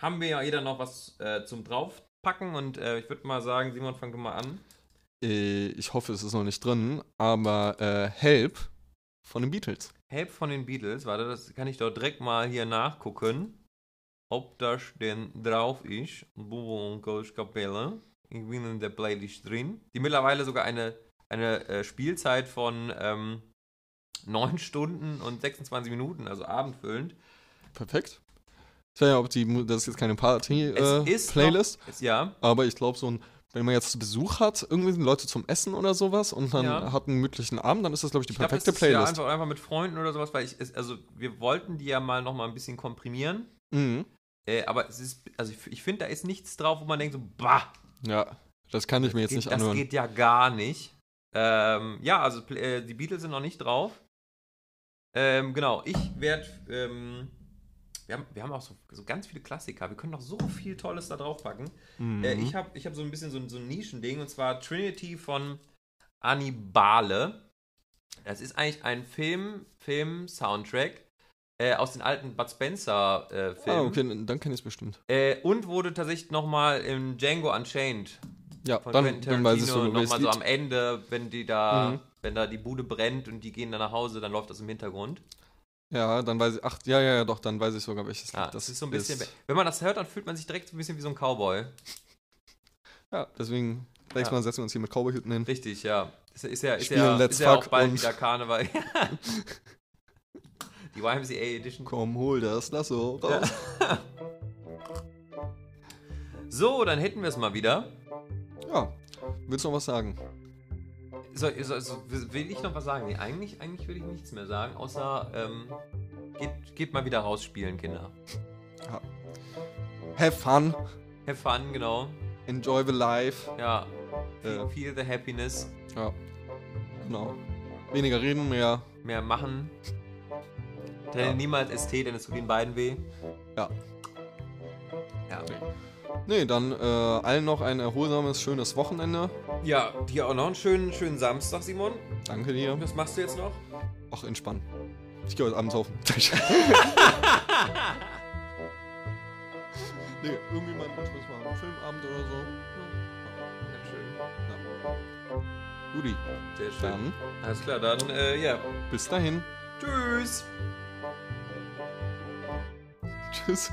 Speaker 1: haben wir ja jeder noch was äh, zum Draufpacken und äh, ich würde mal sagen, Simon, fang du mal an.
Speaker 2: Äh, ich hoffe, es ist noch nicht drin, aber äh, Help von den Beatles.
Speaker 1: Help von den Beatles, warte, das kann ich doch direkt mal hier nachgucken, ob das denn drauf ist. Bubble und Coach Kapelle. Ich bin in der Playlist drin. Die mittlerweile sogar eine, eine äh, Spielzeit von ähm, 9 Stunden und 26 Minuten, also abendfüllend.
Speaker 2: Perfekt. Ich weiß ja, ob die, das ist jetzt keine Party-Playlist,
Speaker 1: ist
Speaker 2: äh,
Speaker 1: ja,
Speaker 2: aber ich glaube, so ein, wenn man jetzt Besuch hat, irgendwie sind Leute zum Essen oder sowas und dann
Speaker 1: Ja.
Speaker 2: hat einen gemütlichen Abend, dann ist das, glaube ich, die
Speaker 1: ich das
Speaker 2: perfekte
Speaker 1: ja
Speaker 2: Playlist.
Speaker 1: einfach, einfach mit Freunden oder sowas, weil ich, also wir wollten die ja mal noch mal ein bisschen komprimieren.
Speaker 2: mhm.
Speaker 1: Äh, aber es ist, also ich, ich finde, da ist nichts drauf, wo man denkt so, bah,
Speaker 2: Ja, das kann ich mir jetzt
Speaker 1: geht,
Speaker 2: nicht
Speaker 1: das
Speaker 2: anhören.
Speaker 1: geht ja gar nicht. Ähm, ja, also äh, die Beatles sind noch nicht drauf. Ähm, genau, ich werde, ähm, wir, haben, wir haben auch so, so ganz viele Klassiker. Wir können noch so viel Tolles da draufpacken.
Speaker 2: Mhm.
Speaker 1: Äh, ich habe ich hab so ein bisschen so, ein- so ein Nischending und zwar Trinity von Annibale. Das ist eigentlich ein Film, Film-Soundtrack äh, aus den alten Bud Spencer-Filmen.
Speaker 2: ah, okay, dann kenne ich es bestimmt.
Speaker 1: Äh, und wurde tatsächlich nochmal im Django Unchained
Speaker 2: Ja,
Speaker 1: von
Speaker 2: dann,
Speaker 1: Quentin
Speaker 2: dann weiß ich
Speaker 1: Tarantino
Speaker 2: so,
Speaker 1: nochmal so am Ende, wenn die da,
Speaker 2: Mhm.
Speaker 1: wenn da die Bude brennt und die gehen dann nach Hause, dann läuft das im Hintergrund.
Speaker 2: Ja, dann weiß ich, ach, ja, ja, ja, doch, dann weiß ich sogar, welches
Speaker 1: Ja,
Speaker 2: Lied
Speaker 1: das ist so ein bisschen, wenn man das hört, dann fühlt man sich direkt so ein bisschen wie so ein Cowboy.
Speaker 2: Ja, deswegen, nächstes
Speaker 1: Ja.
Speaker 2: Mal setzen wir uns hier mit Cowboy-Hüten hin.
Speaker 1: Richtig, ja. Ist, ja- ist ja, ist
Speaker 2: Spielen
Speaker 1: ja,
Speaker 2: Let's
Speaker 1: ist ja auch bald wieder Karneval. die YMCA Edition.
Speaker 2: Komm, hol das Lasso raus.
Speaker 1: So, dann hätten wir es mal wieder.
Speaker 2: Ja, willst du noch was sagen?
Speaker 1: So, so, so, will ich noch was sagen? Nee, eigentlich, eigentlich will ich nichts mehr sagen, außer ähm, geht, geht mal wieder rausspielen, Kinder.
Speaker 2: Have fun,
Speaker 1: Have fun, genau.
Speaker 2: enjoy the life.
Speaker 1: Ja. Feel,
Speaker 2: Ja.
Speaker 1: feel the happiness.
Speaker 2: Ja, genau. Weniger reden, mehr,
Speaker 1: Mehr machen. Trenne
Speaker 2: Ja.
Speaker 1: niemals ST, denn es tut den beiden weh.
Speaker 2: ja.
Speaker 1: Ja.
Speaker 2: Nee, dann äh, allen noch ein erholsames, schönes Wochenende.
Speaker 1: Ja, dir auch noch einen schönen, schönen Samstag, Simon.
Speaker 2: Danke dir.
Speaker 1: Was machst du jetzt noch?
Speaker 2: Auch entspannen. Ich gehe heute Abend saufen. nee, irgendwie Wunsch ist mal ein Filmabend oder so.
Speaker 1: Ja, schön.
Speaker 2: Judy,
Speaker 1: Sehr schön.
Speaker 2: dann
Speaker 1: Alles klar, dann, äh, ja.
Speaker 2: bis dahin.
Speaker 1: Tschüss.
Speaker 2: Tschüss.